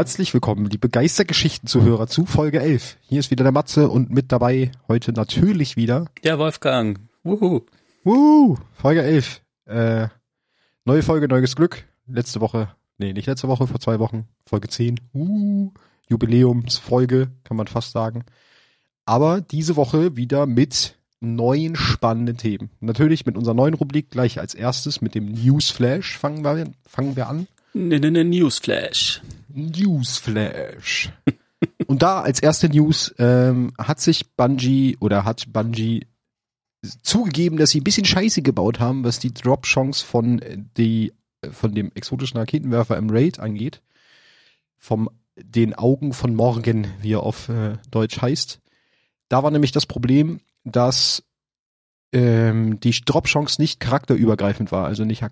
Herzlich willkommen, liebe Geistergeschichten-Zuhörer zu Folge 11. Hier ist wieder der Matze und mit dabei heute natürlich wieder der Wolfgang. Wuhu. Wuhu, Folge 11. Äh, neue Folge, neues Glück. Letzte Woche, nee, nicht letzte Woche, vor zwei Wochen, Folge 10. Uh, Jubiläumsfolge, kann man fast sagen. Aber diese Woche wieder mit neuen spannenden Themen. Natürlich mit unserer neuen Rubrik gleich als erstes mit dem Newsflash fangen wir, fangen wir an. Ne, ne, ne, Newsflash. Newsflash. Und da als erste News ähm, hat sich Bungie oder hat Bungie zugegeben, dass sie ein bisschen Scheiße gebaut haben, was die Drop-Chance von die von dem exotischen Raketenwerfer im Raid angeht. Vom den Augen von morgen, wie er auf äh, Deutsch heißt. Da war nämlich das Problem, dass ähm, die Drop-Chance nicht charakterübergreifend war, also nicht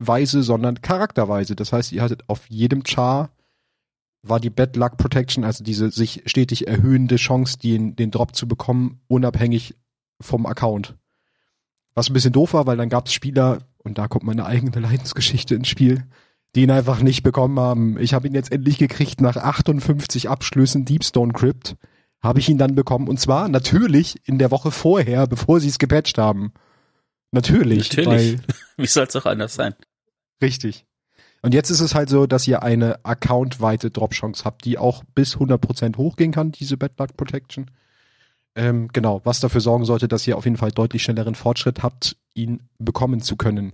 accountweise, sondern charakterweise. Das heißt, ihr hattet auf jedem Char war die Bad Luck Protection, also diese sich stetig erhöhende Chance, den, den Drop zu bekommen, unabhängig vom Account. Was ein bisschen doof war, weil dann gab es Spieler, und da kommt meine eigene Leidensgeschichte ins Spiel, die ihn einfach nicht bekommen haben. Ich habe ihn jetzt endlich gekriegt nach 58 Abschlüssen Deepstone Crypt habe ich ihn dann bekommen. Und zwar natürlich in der Woche vorher, bevor sie es gepatcht haben. Natürlich. Natürlich. Wie soll es auch anders sein? Richtig. Und jetzt ist es halt so, dass ihr eine accountweite Drop-Chance habt, die auch bis 100% hochgehen kann, diese Bad Luck Protection. Ähm, genau, was dafür sorgen sollte, dass ihr auf jeden Fall deutlich schnelleren Fortschritt habt, ihn bekommen zu können.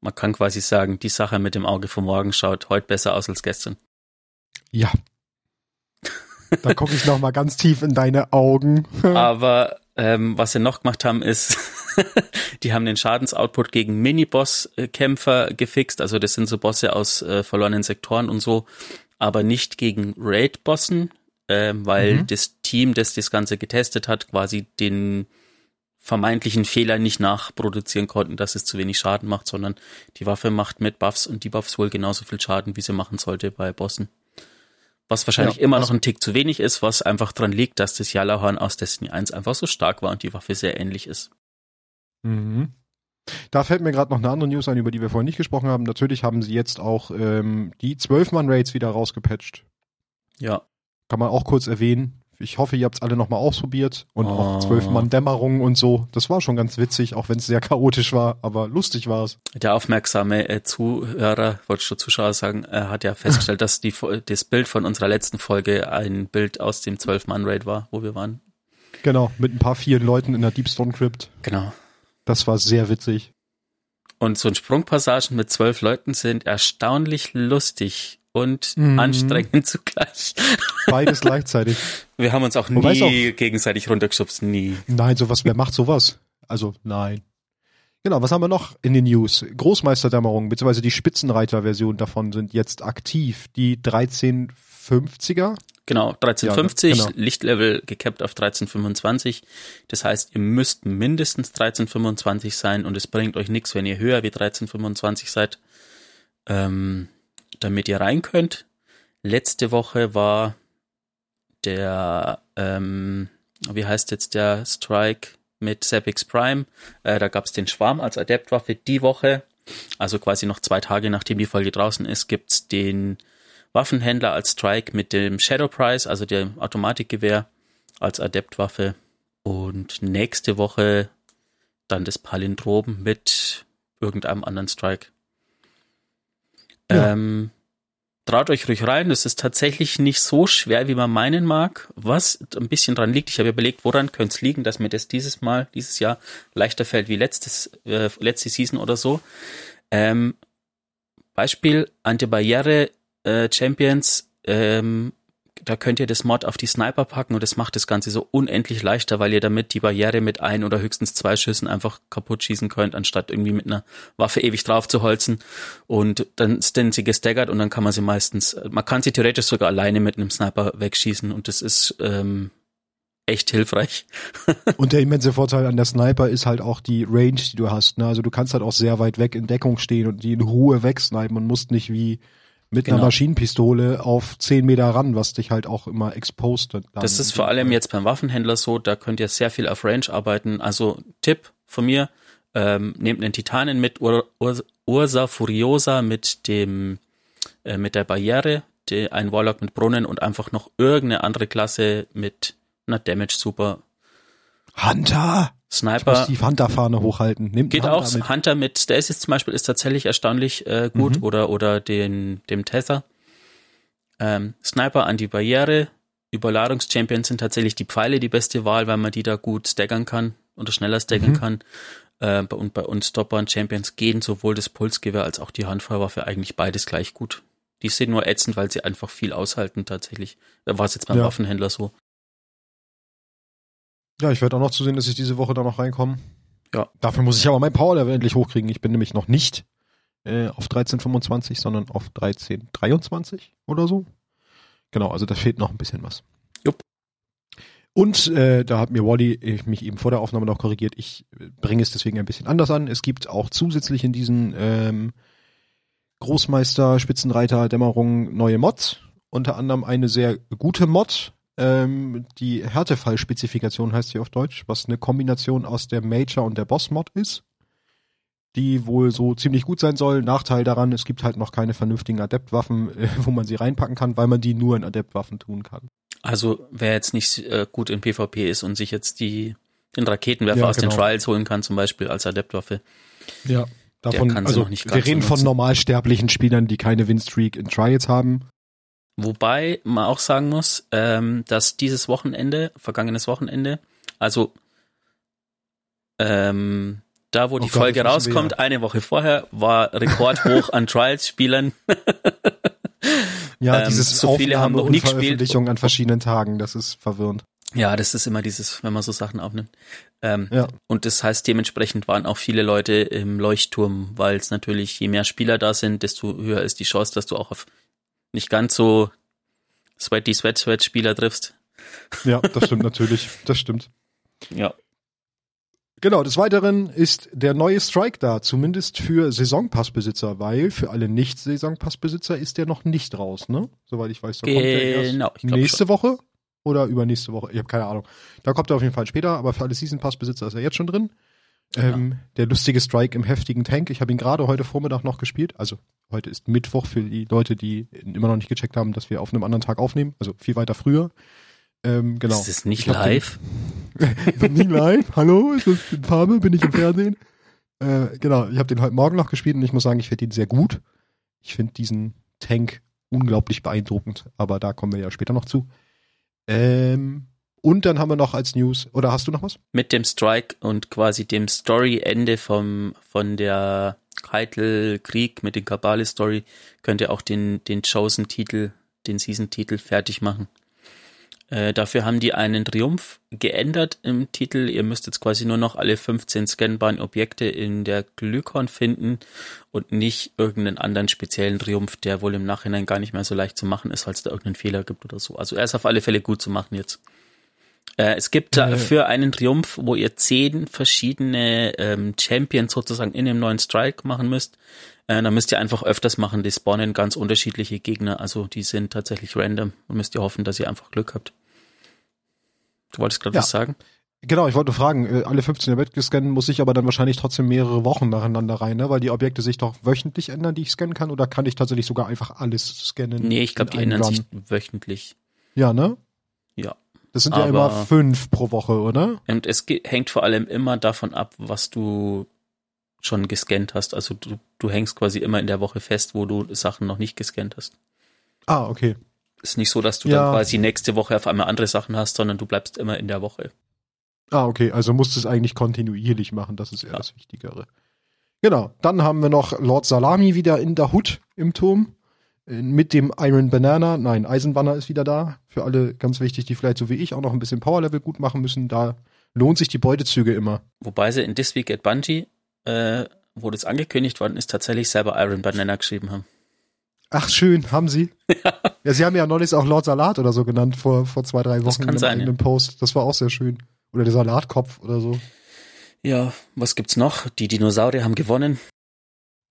Man kann quasi sagen, die Sache mit dem Auge vom Morgen schaut heute besser aus als gestern. Ja, da gucke ich noch mal ganz tief in deine Augen. Aber ähm, was sie noch gemacht haben, ist, die haben den Schadensoutput gegen Mini-Boss-Kämpfer gefixt. Also das sind so Bosse aus äh, verlorenen Sektoren und so, aber nicht gegen Raid-Bossen, äh, weil mhm. das Team, das das Ganze getestet hat, quasi den vermeintlichen Fehler nicht nachproduzieren konnten, dass es zu wenig Schaden macht, sondern die Waffe macht mit Buffs und Debuffs wohl genauso viel Schaden, wie sie machen sollte bei Bossen. Was wahrscheinlich ja, immer noch ein Tick zu wenig ist, was einfach dran liegt, dass das Jalahorn aus Destiny 1 einfach so stark war und die Waffe sehr ähnlich ist. Mhm. Da fällt mir gerade noch eine andere News ein, über die wir vorhin nicht gesprochen haben. Natürlich haben sie jetzt auch ähm, die 12-Mann-Raids wieder rausgepatcht. Ja. Kann man auch kurz erwähnen. Ich hoffe, ihr habt es alle nochmal ausprobiert und oh. auch zwölf Mann Dämmerung und so. Das war schon ganz witzig, auch wenn es sehr chaotisch war, aber lustig war es. Der aufmerksame äh, Zuhörer, wollte schon Zuschauer sagen, äh, hat ja festgestellt, dass die, das Bild von unserer letzten Folge ein Bild aus dem zwölf Mann Raid war, wo wir waren. Genau, mit ein paar vielen Leuten in der Deep Stone Crypt. Genau. Das war sehr witzig. Und so ein Sprungpassagen mit zwölf Leuten sind erstaunlich lustig und mhm. anstrengend zugleich. Beides gleichzeitig. Wir haben uns auch Wobei nie auch, gegenseitig runtergeschubst, nie. Nein, sowas, wer macht sowas? Also, nein. Genau, was haben wir noch in den News? Großmeisterdämmerung, beziehungsweise die Spitzenreiter-Version davon sind jetzt aktiv. Die 1350er? Genau, 1350, ja, genau. Lichtlevel gekappt auf 1325. Das heißt, ihr müsst mindestens 1325 sein und es bringt euch nichts, wenn ihr höher wie 1325 seid. Ähm, damit ihr rein könnt. Letzte Woche war der, ähm, wie heißt jetzt der Strike mit Sepix Prime. Äh, da gab es den Schwarm als Adeptwaffe. Die Woche, also quasi noch zwei Tage nachdem die Folge draußen ist, gibt's den Waffenhändler als Strike mit dem Shadow Price, also dem Automatikgewehr als Adeptwaffe. Und nächste Woche dann das Palindrom mit irgendeinem anderen Strike. Ja. Ähm, traut euch ruhig rein. Es ist tatsächlich nicht so schwer, wie man meinen mag. Was ein bisschen dran liegt, ich habe überlegt, woran könnte es liegen, dass mir das dieses Mal, dieses Jahr leichter fällt wie letztes, äh, letzte Season oder so. Ähm, Beispiel Antibarriere äh, Champions ähm, da könnt ihr das Mod auf die Sniper packen und das macht das Ganze so unendlich leichter, weil ihr damit die Barriere mit ein oder höchstens zwei Schüssen einfach kaputt schießen könnt, anstatt irgendwie mit einer Waffe ewig drauf zu holzen. Und dann sind sie gestaggert und dann kann man sie meistens, man kann sie theoretisch sogar alleine mit einem Sniper wegschießen und das ist ähm, echt hilfreich. und der immense Vorteil an der Sniper ist halt auch die Range, die du hast. Ne? Also du kannst halt auch sehr weit weg in Deckung stehen und die in Ruhe wegsnipen und musst nicht wie mit genau. einer Maschinenpistole auf 10 Meter ran, was dich halt auch immer exposed. Das ist vor allem jetzt beim Waffenhändler so, da könnt ihr sehr viel auf Range arbeiten. Also Tipp von mir, ähm, nehmt einen Titanen mit, Ur Ur Ursa Furiosa mit dem äh, mit der Barriere, die, ein Warlock mit Brunnen und einfach noch irgendeine andere Klasse mit einer Damage Super. Hunter! Sniper. Die Hunter-Fahne hochhalten. Nimmt geht Hunter auch. Mit. Hunter mit Stasis zum Beispiel ist tatsächlich erstaunlich äh, gut mhm. oder, oder den, dem Tether. Ähm, Sniper an die Barriere. Überladungschampions sind tatsächlich die Pfeile die beste Wahl, weil man die da gut staggern kann oder schneller staggern mhm. kann. Äh, und bei uns Stopper und Champions gehen sowohl das Pulsgewehr als auch die Handfeuerwaffe eigentlich beides gleich gut. Die sind nur ätzend, weil sie einfach viel aushalten tatsächlich. Da war es jetzt beim ja. Waffenhändler so. Ja, ich werde auch noch zu sehen, dass ich diese Woche da noch reinkomme. Ja. Dafür muss ich aber mein Power-Level endlich hochkriegen. Ich bin nämlich noch nicht äh, auf 1325, sondern auf 1323 oder so. Genau, also da fehlt noch ein bisschen was. Jupp. Und äh, da hat mir Wally mich eben vor der Aufnahme noch korrigiert. Ich äh, bringe es deswegen ein bisschen anders an. Es gibt auch zusätzlich in diesen ähm, Großmeister, Spitzenreiter, Dämmerung neue Mods. Unter anderem eine sehr gute Mod, ähm, die Härtefallspezifikation heißt sie auf Deutsch, was eine Kombination aus der Major und der Boss-Mod ist, die wohl so ziemlich gut sein soll. Nachteil daran, es gibt halt noch keine vernünftigen Adeptwaffen, äh, wo man sie reinpacken kann, weil man die nur in Adeptwaffen tun kann. Also wer jetzt nicht äh, gut in PvP ist und sich jetzt die den Raketenwerfer ja, aus genau. den Trials holen kann, zum Beispiel als Adeptwaffe. Ja, davon, also wir reden von normalsterblichen Spielern, die keine Winstreak in Trials haben. Wobei man auch sagen muss, ähm, dass dieses Wochenende, vergangenes Wochenende, also ähm, da, wo oh die Gott, Folge rauskommt, eine Woche vorher, war rekordhoch an Trials-Spielern. ja, ähm, dieses so viele haben noch nie gespielt. an verschiedenen Tagen, das ist verwirrend. Ja, das ist immer dieses, wenn man so Sachen aufnimmt. Ähm, ja. Und das heißt, dementsprechend waren auch viele Leute im Leuchtturm, weil es natürlich, je mehr Spieler da sind, desto höher ist die Chance, dass du auch auf nicht ganz so sweaty sweat sweat Spieler triffst. Ja, das stimmt natürlich. Das stimmt. Ja. Genau, des Weiteren ist der neue Strike da, zumindest für Saisonpassbesitzer, weil für alle Nicht-Saisonpassbesitzer ist der noch nicht raus, ne? Soweit ich weiß. Da genau, kommt der erst genau, nächste schon. Woche oder übernächste Woche. Ich habe keine Ahnung. Da kommt er auf jeden Fall später, aber für alle Season-Pass-Besitzer ist er jetzt schon drin. Ähm, ja. Der lustige Strike im heftigen Tank. Ich habe ihn gerade heute Vormittag noch gespielt. Also heute ist Mittwoch für die Leute, die immer noch nicht gecheckt haben, dass wir auf einem anderen Tag aufnehmen. Also viel weiter früher. Ähm, genau. Ist es nicht live? Den, nie live? Hallo? Ist das in Farbe? Bin ich im Fernsehen? Äh, genau. Ich habe den heute Morgen noch gespielt und ich muss sagen, ich finde ihn sehr gut. Ich finde diesen Tank unglaublich beeindruckend. Aber da kommen wir ja später noch zu. Ähm, und dann haben wir noch als News, oder hast du noch was? Mit dem Strike und quasi dem Story-Ende vom, von der Keitel-Krieg mit den Kabale-Story könnt ihr auch den, den Chosen-Titel, den Season-Titel fertig machen. Äh, dafür haben die einen Triumph geändert im Titel. Ihr müsst jetzt quasi nur noch alle 15 scannbaren Objekte in der Glykon finden und nicht irgendeinen anderen speziellen Triumph, der wohl im Nachhinein gar nicht mehr so leicht zu machen ist, es da irgendeinen Fehler gibt oder so. Also er ist auf alle Fälle gut zu machen jetzt. Äh, es gibt äh, für einen Triumph, wo ihr zehn verschiedene ähm, Champions sozusagen in dem neuen Strike machen müsst. Äh, dann müsst ihr einfach öfters machen. Die spawnen ganz unterschiedliche Gegner. Also die sind tatsächlich random und müsst ihr hoffen, dass ihr einfach Glück habt. Du wolltest gerade ja. was sagen? Genau, ich wollte fragen, äh, alle 15 Objekte scannen muss ich aber dann wahrscheinlich trotzdem mehrere Wochen nacheinander rein, ne? Weil die Objekte sich doch wöchentlich ändern, die ich scannen kann, oder kann ich tatsächlich sogar einfach alles scannen? Nee, ich glaube, die ändern Run? sich wöchentlich. Ja, ne? Ja. Das sind Aber, ja immer fünf pro Woche, oder? Und es hängt vor allem immer davon ab, was du schon gescannt hast. Also du, du hängst quasi immer in der Woche fest, wo du Sachen noch nicht gescannt hast. Ah, okay. Ist nicht so, dass du ja. dann quasi nächste Woche auf einmal andere Sachen hast, sondern du bleibst immer in der Woche. Ah, okay. Also musst du es eigentlich kontinuierlich machen. Das ist eher ja. das Wichtigere. Genau. Dann haben wir noch Lord Salami wieder in der Hut im Turm mit dem Iron Banana, nein, Eisenbanner ist wieder da. Für alle ganz wichtig, die vielleicht so wie ich auch noch ein bisschen Powerlevel gut machen müssen. Da lohnt sich die Beutezüge immer. Wobei sie in This Week at Bungie, äh, wo das angekündigt worden ist, tatsächlich selber Iron Banana geschrieben haben. Ach schön, haben sie? Ja. ja, sie haben ja neulich auch Lord Salat oder so genannt vor, vor zwei, drei Wochen das kann in sein, einem ja. Post. Das war auch sehr schön. Oder der Salatkopf oder so. Ja, was gibt's noch? Die Dinosaurier haben gewonnen.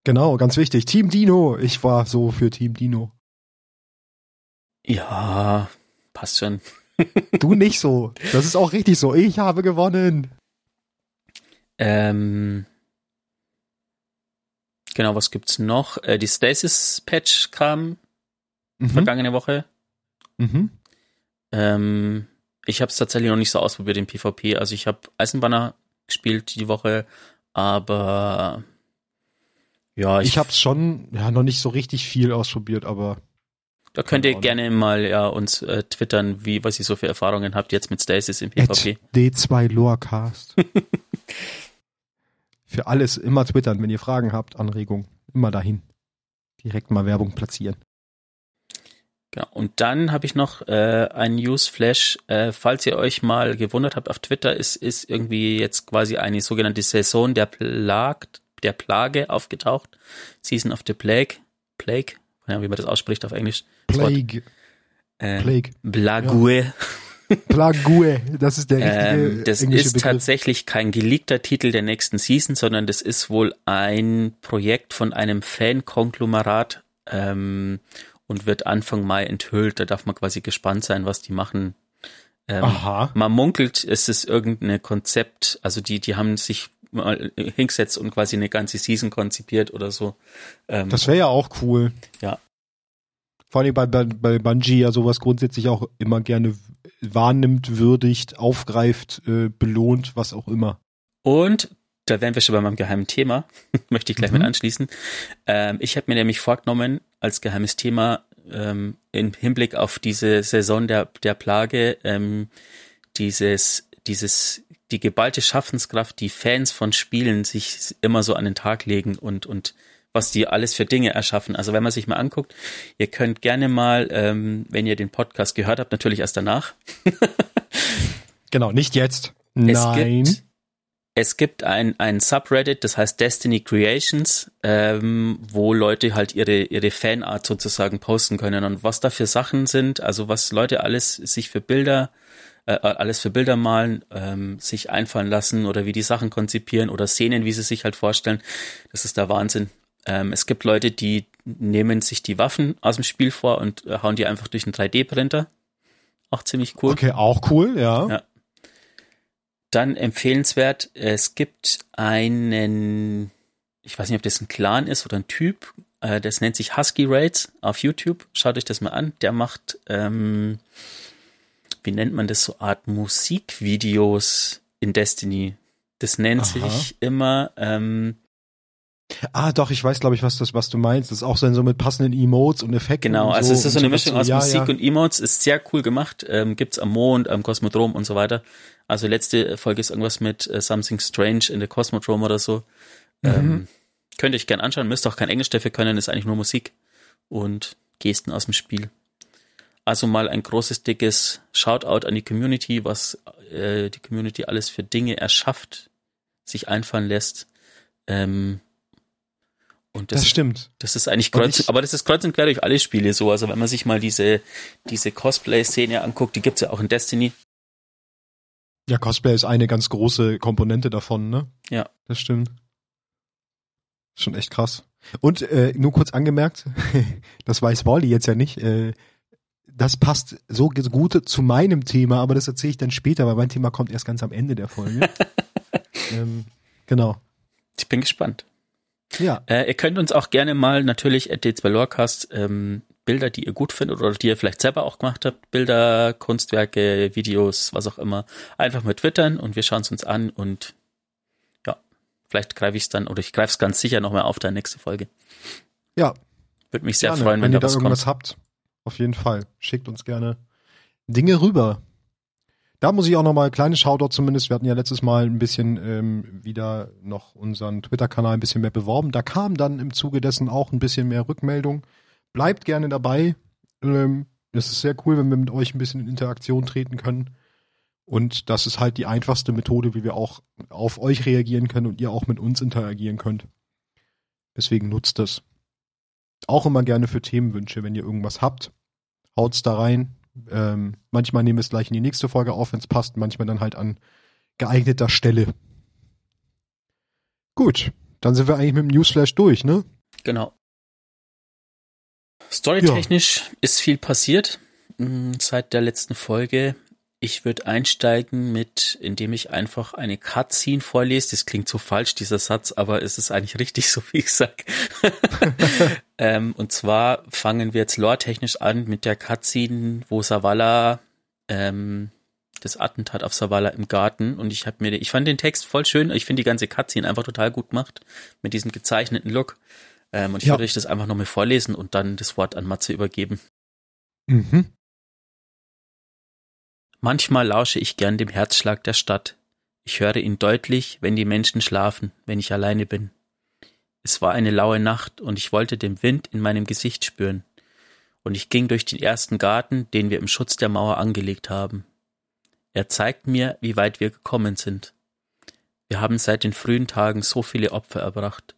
Genau, ganz wichtig. Team Dino. Ich war so für Team Dino. Ja, passt schon. du nicht so. Das ist auch richtig so. Ich habe gewonnen. Ähm, genau, was gibt's noch? Äh, die Stasis Patch kam mhm. vergangene Woche. Mhm. Ähm, ich habe es tatsächlich noch nicht so ausprobiert im PvP. Also ich habe Eisenbanner gespielt die Woche, aber ja, ich, ich habe es schon ja noch nicht so richtig viel ausprobiert, aber da könnt ihr gerne mal ja uns äh, twittern, wie was ihr so für Erfahrungen habt jetzt mit Stasis im PvP. D2 Lorecast. für alles immer twittern, wenn ihr Fragen habt, Anregungen, immer dahin. Direkt mal Werbung platzieren. Genau. Und dann habe ich noch äh, ein Newsflash. Äh, falls ihr euch mal gewundert habt, auf Twitter ist, ist irgendwie jetzt quasi eine sogenannte Saison der, Plag, der Plage aufgetaucht. Season of the Plague. Plague, ja, wie man das ausspricht auf Englisch. Plague. Äh, Plague. Blague. Ja. Plague, das ist der richtige ähm, Das ist Begriff. tatsächlich kein geleakter Titel der nächsten Season, sondern das ist wohl ein Projekt von einem Fan-Konglomerat ähm, und wird Anfang Mai enthüllt. Da darf man quasi gespannt sein, was die machen. Ähm, Aha. Man munkelt, es ist irgendein Konzept, also die, die haben sich mal hingesetzt und quasi eine ganze Season konzipiert oder so. Ähm, das wäre ja auch cool. Ja. Vor allem bei, bei, bei Bungie ja sowas grundsätzlich auch immer gerne wahrnimmt, würdigt, aufgreift, äh, belohnt, was auch immer. Und da wären wir schon bei meinem geheimen Thema, möchte ich gleich mhm. mit anschließen. Ähm, ich habe mir nämlich vorgenommen, als geheimes Thema ähm, im Hinblick auf diese Saison der, der Plage, ähm, dieses, dieses, die geballte Schaffenskraft, die Fans von Spielen sich immer so an den Tag legen und, und was die alles für Dinge erschaffen. Also wenn man sich mal anguckt, ihr könnt gerne mal, ähm, wenn ihr den Podcast gehört habt, natürlich erst danach. genau, nicht jetzt. Nein. Es gibt, es gibt ein, ein Subreddit, das heißt Destiny Creations, ähm, wo Leute halt ihre, ihre Fanart sozusagen posten können und was da für Sachen sind, also was Leute alles sich für Bilder äh, alles für Bilder malen, ähm, sich einfallen lassen oder wie die Sachen konzipieren oder Szenen, wie sie sich halt vorstellen. Das ist der Wahnsinn. Ähm, es gibt Leute, die nehmen sich die Waffen aus dem Spiel vor und äh, hauen die einfach durch einen 3D-Printer. Auch ziemlich cool. Okay, auch cool, ja. ja. Dann empfehlenswert, es gibt einen, ich weiß nicht, ob das ein Clan ist oder ein Typ, äh, das nennt sich Husky Raids auf YouTube. Schaut euch das mal an. Der macht, ähm, wie nennt man das, so Art Musikvideos in Destiny. Das nennt Aha. sich immer ähm, Ah, doch, ich weiß, glaube ich, was das, was du meinst. Das ist auch so, so mit passenden Emotes und Effekten. Genau, also so. es ist so eine Mischung aus ja, Musik ja. und Emotes, ist sehr cool gemacht. Ähm, gibt's am Mond, am Kosmodrom und so weiter. Also letzte Folge ist irgendwas mit äh, Something Strange in the Cosmodrome oder so. Mhm. Ähm, könnt ihr euch gern anschauen, müsst auch kein Englisch dafür können, ist eigentlich nur Musik und Gesten aus dem Spiel. Also mal ein großes, dickes Shoutout an die Community, was äh, die Community alles für Dinge erschafft, sich einfallen lässt. Ähm, und das, das stimmt. Das ist eigentlich kreuz, ich, aber das ist kreuz und quer durch alle Spiele so. Also wenn man sich mal diese, diese Cosplay-Szene anguckt, die gibt's ja auch in Destiny. Ja, Cosplay ist eine ganz große Komponente davon, ne? Ja. Das stimmt. Schon echt krass. Und äh, nur kurz angemerkt, das weiß Wally jetzt ja nicht, äh, das passt so gut zu meinem Thema, aber das erzähle ich dann später, weil mein Thema kommt erst ganz am Ende der Folge. ähm, genau. Ich bin gespannt. Ja. Äh, ihr könnt uns auch gerne mal natürlich at D2 Lorecast ähm, Bilder, die ihr gut findet oder die ihr vielleicht selber auch gemacht habt, Bilder, Kunstwerke, Videos, was auch immer, einfach mit twittern und wir schauen es uns an und ja, vielleicht greife ich es dann oder ich greife es ganz sicher nochmal auf deine nächste Folge. Ja. Würde mich sehr gerne. freuen, wenn, wenn ihr da irgendwas kommt. habt. Auf jeden Fall. Schickt uns gerne Dinge rüber. Da muss ich auch nochmal, kleine Shoutout zumindest, wir hatten ja letztes Mal ein bisschen ähm, wieder noch unseren Twitter-Kanal ein bisschen mehr beworben. Da kam dann im Zuge dessen auch ein bisschen mehr Rückmeldung. Bleibt gerne dabei. Ähm, es ist sehr cool, wenn wir mit euch ein bisschen in Interaktion treten können. Und das ist halt die einfachste Methode, wie wir auch auf euch reagieren können und ihr auch mit uns interagieren könnt. Deswegen nutzt das. Auch immer gerne für Themenwünsche, wenn ihr irgendwas habt. Haut's da rein, ähm, manchmal nehmen wir es gleich in die nächste Folge auf, wenn es passt, manchmal dann halt an geeigneter Stelle. Gut, dann sind wir eigentlich mit dem Newsflash durch, ne? Genau. Storytechnisch ja. ist viel passiert mm, seit der letzten Folge. Ich würde einsteigen mit, indem ich einfach eine Cutscene vorlese. Das klingt so falsch, dieser Satz, aber es ist eigentlich richtig, so wie ich sag. ähm, und zwar fangen wir jetzt lore-technisch an mit der Cutscene, wo Savala ähm, das Attentat auf Savala im Garten und ich habe mir, ich fand den Text voll schön. Ich finde die ganze Cutscene einfach total gut gemacht mit diesem gezeichneten Look. Ähm, und ich ja. würde euch das einfach nochmal vorlesen und dann das Wort an Matze übergeben. Mhm. Manchmal lausche ich gern dem Herzschlag der Stadt. Ich höre ihn deutlich, wenn die Menschen schlafen, wenn ich alleine bin. Es war eine laue Nacht und ich wollte den Wind in meinem Gesicht spüren. Und ich ging durch den ersten Garten, den wir im Schutz der Mauer angelegt haben. Er zeigt mir, wie weit wir gekommen sind. Wir haben seit den frühen Tagen so viele Opfer erbracht.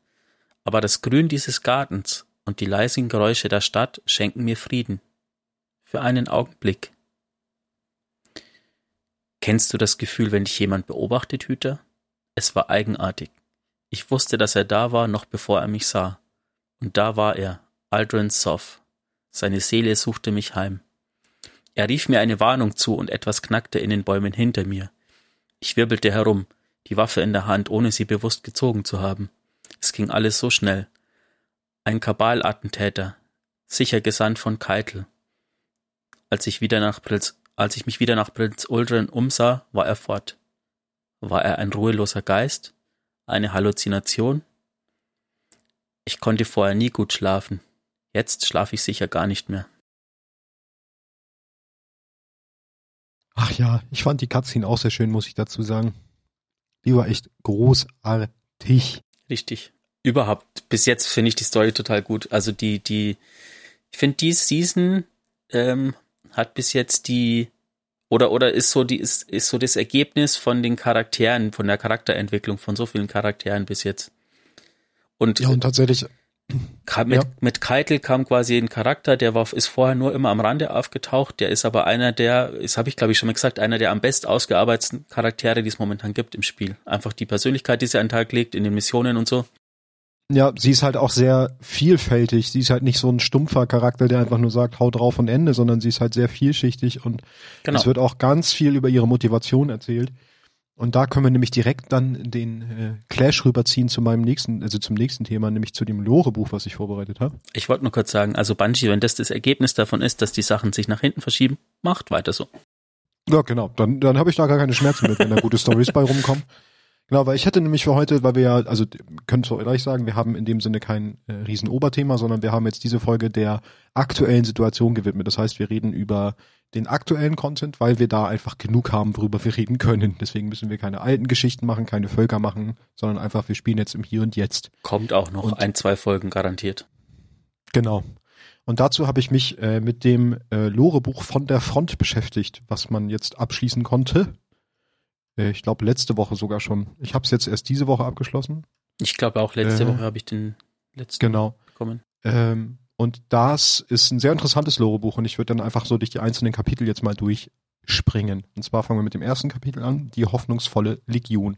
Aber das Grün dieses Gartens und die leisen Geräusche der Stadt schenken mir Frieden. Für einen Augenblick. Kennst du das Gefühl, wenn dich jemand beobachtet, Hüter? Es war eigenartig. Ich wusste, dass er da war, noch bevor er mich sah. Und da war er, Aldrin Soff. Seine Seele suchte mich heim. Er rief mir eine Warnung zu und etwas knackte in den Bäumen hinter mir. Ich wirbelte herum, die Waffe in der Hand, ohne sie bewusst gezogen zu haben. Es ging alles so schnell. Ein Kabalattentäter, sicher gesandt von Keitel. Als ich wieder nach Prinz als ich mich wieder nach Prinz Uldren umsah, war er fort. War er ein ruheloser Geist? Eine Halluzination? Ich konnte vorher nie gut schlafen. Jetzt schlafe ich sicher gar nicht mehr. Ach ja, ich fand die Cutscene auch sehr schön, muss ich dazu sagen. Die war echt großartig. Richtig. Überhaupt, bis jetzt finde ich die Story total gut. Also die, die, ich finde die Season ähm, hat bis jetzt die oder oder ist so die ist, ist so das Ergebnis von den Charakteren, von der Charakterentwicklung von so vielen Charakteren bis jetzt. Und, ja, und tatsächlich mit, ja. mit Keitel kam quasi ein Charakter, der war, ist vorher nur immer am Rande aufgetaucht, der ist aber einer der, das habe ich glaube ich schon mal gesagt, einer der am best ausgearbeiteten Charaktere, die es momentan gibt im Spiel. Einfach die Persönlichkeit, die sie an den Tag legt in den Missionen und so. Ja, sie ist halt auch sehr vielfältig. Sie ist halt nicht so ein stumpfer Charakter, der einfach nur sagt, hau drauf und Ende, sondern sie ist halt sehr vielschichtig und genau. es wird auch ganz viel über ihre Motivation erzählt. Und da können wir nämlich direkt dann den äh, Clash rüberziehen zu meinem nächsten, also zum nächsten Thema, nämlich zu dem Lore-Buch, was ich vorbereitet habe. Ich wollte nur kurz sagen, also Bungie, wenn das das Ergebnis davon ist, dass die Sachen sich nach hinten verschieben, macht weiter so. Ja, genau. Dann, dann habe ich da gar keine Schmerzen mit, wenn da gute Stories bei rumkommen. Genau, weil ich hätte nämlich für heute, weil wir ja, also könnt ihr gleich sagen, wir haben in dem Sinne kein äh, riesen Oberthema, sondern wir haben jetzt diese Folge der aktuellen Situation gewidmet. Das heißt, wir reden über den aktuellen Content, weil wir da einfach genug haben, worüber wir reden können. Deswegen müssen wir keine alten Geschichten machen, keine Völker machen, sondern einfach, wir spielen jetzt im Hier und Jetzt. Kommt auch noch und, ein, zwei Folgen garantiert. Genau. Und dazu habe ich mich äh, mit dem äh, Lore-Buch von der Front beschäftigt, was man jetzt abschließen konnte. Äh, ich glaube letzte Woche sogar schon. Ich habe es jetzt erst diese Woche abgeschlossen. Ich glaube auch letzte äh, Woche habe ich den letzten genau. bekommen. Ähm, und das ist ein sehr interessantes Lore-Buch und ich würde dann einfach so durch die einzelnen Kapitel jetzt mal durchspringen. Und zwar fangen wir mit dem ersten Kapitel an, die hoffnungsvolle Legion.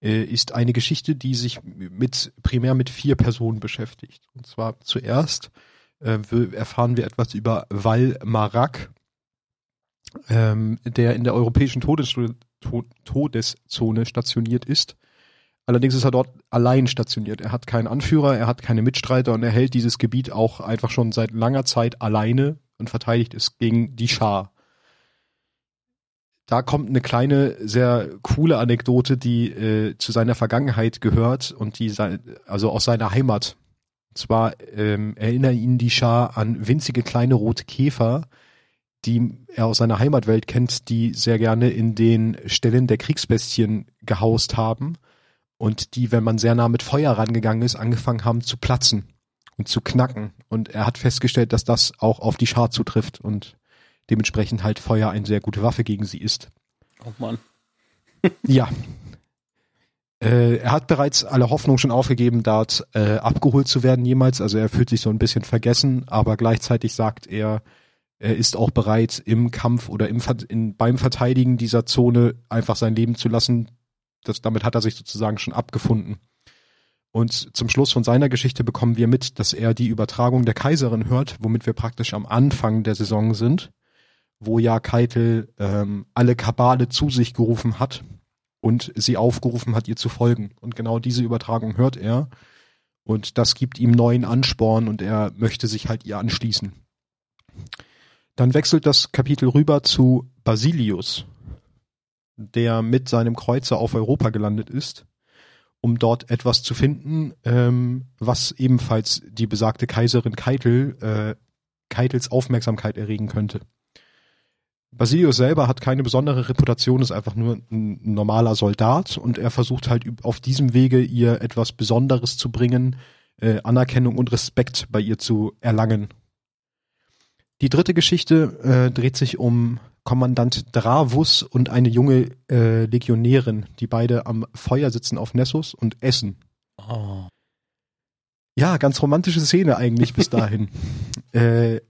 Äh, ist eine Geschichte, die sich mit primär mit vier Personen beschäftigt. Und zwar zuerst äh, erfahren wir etwas über Val Marak, ähm, der in der europäischen Todeszone stationiert ist. Allerdings ist er dort allein stationiert. Er hat keinen Anführer, er hat keine Mitstreiter und er hält dieses Gebiet auch einfach schon seit langer Zeit alleine und verteidigt es gegen die Schar. Da kommt eine kleine, sehr coole Anekdote, die äh, zu seiner Vergangenheit gehört und die also aus seiner Heimat. Und zwar ähm, erinnern ihn die Schar an winzige kleine rote Käfer, die er aus seiner Heimatwelt kennt, die sehr gerne in den Stellen der Kriegsbestien gehaust haben und die, wenn man sehr nah mit Feuer rangegangen ist, angefangen haben zu platzen und zu knacken. Und er hat festgestellt, dass das auch auf die Schar zutrifft und dementsprechend halt Feuer eine sehr gute Waffe gegen sie ist. Oh Mann. ja. Äh, er hat bereits alle Hoffnung schon aufgegeben, dort äh, abgeholt zu werden jemals. Also er fühlt sich so ein bisschen vergessen, aber gleichzeitig sagt er, er ist auch bereit, im Kampf oder im, in, beim Verteidigen dieser Zone einfach sein Leben zu lassen. Das, damit hat er sich sozusagen schon abgefunden. Und zum Schluss von seiner Geschichte bekommen wir mit, dass er die Übertragung der Kaiserin hört, womit wir praktisch am Anfang der Saison sind. wo ja Keitel ähm, alle Kabale zu sich gerufen hat und sie aufgerufen hat, ihr zu folgen. Und genau diese Übertragung hört er. Und das gibt ihm neuen Ansporn und er möchte sich halt ihr anschließen. Dann wechselt das Kapitel rüber zu Basilius, der mit seinem Kreuzer auf Europa gelandet ist, um dort etwas zu finden, ähm, was ebenfalls die besagte Kaiserin Keitel, äh, Keitels Aufmerksamkeit erregen könnte. Basilius selber hat keine besondere Reputation, ist einfach nur ein normaler Soldat und er versucht halt auf diesem Wege ihr etwas Besonderes zu bringen, äh, Anerkennung und Respekt bei ihr zu erlangen. Die dritte Geschichte äh, dreht sich um Kommandant Dravus und eine junge äh, Legionärin, die beide am Feuer sitzen auf Nessus und essen. Oh. Ja, ganz romantische Szene eigentlich bis dahin. äh,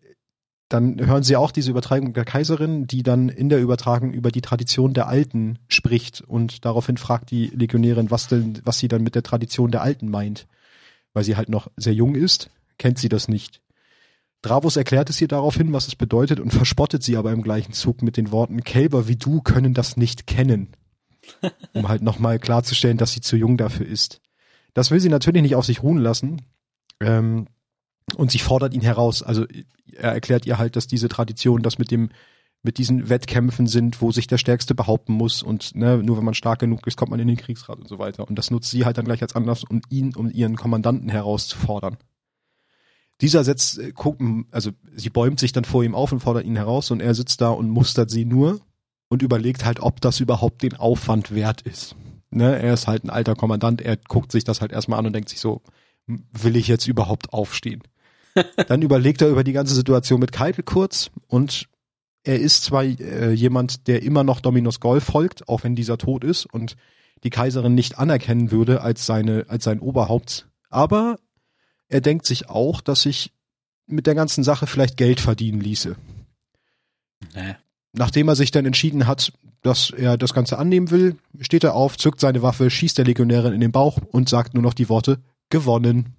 dann hören sie auch diese Übertragung der Kaiserin, die dann in der Übertragung über die Tradition der Alten spricht und daraufhin fragt die Legionärin, was denn, was sie dann mit der Tradition der Alten meint. Weil sie halt noch sehr jung ist, kennt sie das nicht. Dravos erklärt es ihr daraufhin, was es bedeutet und verspottet sie aber im gleichen Zug mit den Worten, Kälber wie du können das nicht kennen. Um halt nochmal klarzustellen, dass sie zu jung dafür ist. Das will sie natürlich nicht auf sich ruhen lassen. Ähm, und sie fordert ihn heraus. Also er erklärt ihr halt, dass diese Tradition, das mit dem mit diesen Wettkämpfen sind, wo sich der Stärkste behaupten muss und ne, nur wenn man stark genug ist, kommt man in den Kriegsrat und so weiter. Und das nutzt sie halt dann gleich als Anlass, um ihn, um ihren Kommandanten herauszufordern. Dieser setzt, äh, guckt, also sie bäumt sich dann vor ihm auf und fordert ihn heraus und er sitzt da und mustert sie nur und überlegt halt, ob das überhaupt den Aufwand wert ist. Ne, er ist halt ein alter Kommandant, er guckt sich das halt erstmal an und denkt sich so, will ich jetzt überhaupt aufstehen? Dann überlegt er über die ganze Situation mit Keitel kurz und er ist zwar äh, jemand, der immer noch Dominus Golf folgt, auch wenn dieser tot ist und die Kaiserin nicht anerkennen würde als seine, als sein Oberhaupt, aber er denkt sich auch, dass sich mit der ganzen Sache vielleicht Geld verdienen ließe. Nee. Nachdem er sich dann entschieden hat, dass er das Ganze annehmen will, steht er auf, zückt seine Waffe, schießt der Legionärin in den Bauch und sagt nur noch die Worte gewonnen.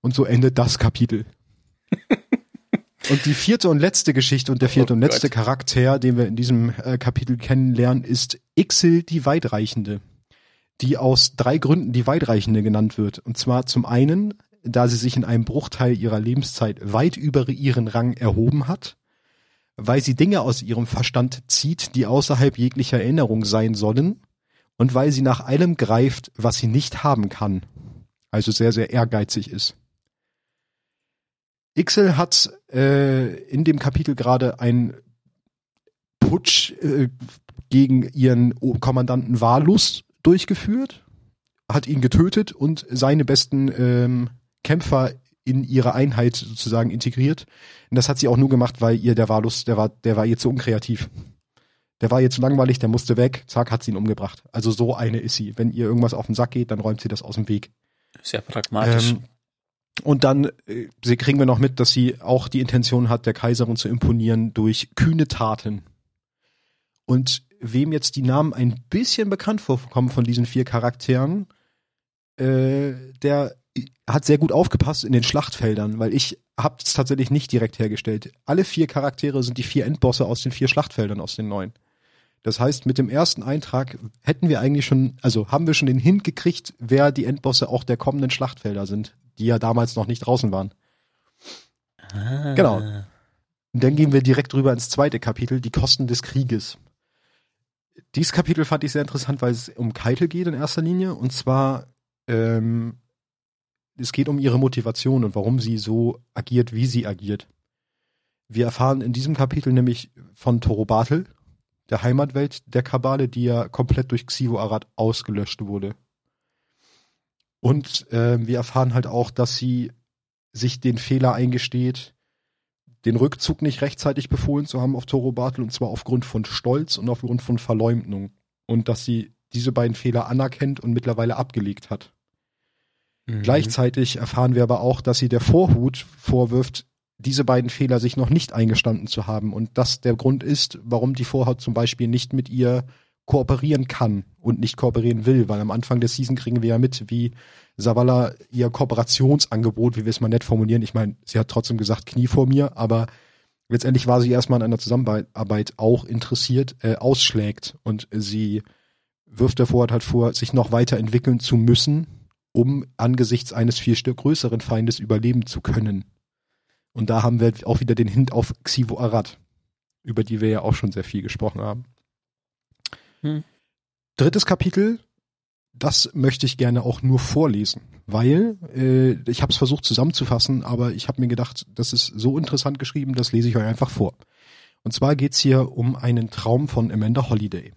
Und so endet das Kapitel. und die vierte und letzte Geschichte und der vierte oh und letzte Gott. Charakter, den wir in diesem äh, Kapitel kennenlernen, ist Ixil die Weitreichende, die aus drei Gründen die Weitreichende genannt wird. Und zwar zum einen, da sie sich in einem Bruchteil ihrer Lebenszeit weit über ihren Rang erhoben hat, weil sie Dinge aus ihrem Verstand zieht, die außerhalb jeglicher Erinnerung sein sollen, und weil sie nach allem greift, was sie nicht haben kann. Also sehr, sehr ehrgeizig ist. Ixel hat äh, in dem Kapitel gerade einen Putsch äh, gegen ihren Kommandanten Valus durchgeführt, hat ihn getötet und seine besten ähm, Kämpfer in ihre Einheit sozusagen integriert. Und das hat sie auch nur gemacht, weil ihr der Valus, der war, der war ihr zu unkreativ. Der war ihr zu langweilig, der musste weg, zack, hat sie ihn umgebracht. Also so eine ist sie. Wenn ihr irgendwas auf den Sack geht, dann räumt sie das aus dem Weg. Sehr pragmatisch. Ähm, und dann äh, kriegen wir noch mit, dass sie auch die Intention hat, der Kaiserin zu imponieren durch kühne Taten. Und wem jetzt die Namen ein bisschen bekannt vorkommen von diesen vier Charakteren, äh, der hat sehr gut aufgepasst in den Schlachtfeldern, weil ich habe es tatsächlich nicht direkt hergestellt. Alle vier Charaktere sind die vier Endbosse aus den vier Schlachtfeldern aus den neuen. Das heißt, mit dem ersten Eintrag hätten wir eigentlich schon, also haben wir schon den Hint gekriegt, wer die Endbosse auch der kommenden Schlachtfelder sind die ja damals noch nicht draußen waren. Ah. Genau. Und dann gehen wir direkt rüber ins zweite Kapitel, die Kosten des Krieges. Dieses Kapitel fand ich sehr interessant, weil es um Keitel geht in erster Linie. Und zwar, ähm, es geht um ihre Motivation und warum sie so agiert, wie sie agiert. Wir erfahren in diesem Kapitel nämlich von Torobatel, der Heimatwelt der Kabale, die ja komplett durch Xivo Arad ausgelöscht wurde. Und äh, wir erfahren halt auch, dass sie sich den Fehler eingesteht, den Rückzug nicht rechtzeitig befohlen zu haben auf Toro Bartel und zwar aufgrund von Stolz und aufgrund von Verleumdung. Und dass sie diese beiden Fehler anerkennt und mittlerweile abgelegt hat. Mhm. Gleichzeitig erfahren wir aber auch, dass sie der Vorhut vorwirft, diese beiden Fehler sich noch nicht eingestanden zu haben und das der Grund ist, warum die Vorhaut zum Beispiel nicht mit ihr kooperieren kann und nicht kooperieren will, weil am Anfang der Season kriegen wir ja mit, wie Savala ihr Kooperationsangebot, wie wir es mal nett formulieren, ich meine, sie hat trotzdem gesagt, Knie vor mir, aber letztendlich war sie erstmal an einer Zusammenarbeit auch interessiert, äh, ausschlägt und sie wirft der Vorhat halt vor, sich noch weiterentwickeln zu müssen, um angesichts eines viel größeren Feindes überleben zu können. Und da haben wir auch wieder den Hint auf Xivo Arad, über die wir ja auch schon sehr viel gesprochen haben. Hm. Drittes Kapitel, das möchte ich gerne auch nur vorlesen, weil äh, ich habe es versucht zusammenzufassen, aber ich habe mir gedacht, das ist so interessant geschrieben, das lese ich euch einfach vor. Und zwar geht's hier um einen Traum von Amanda Holiday.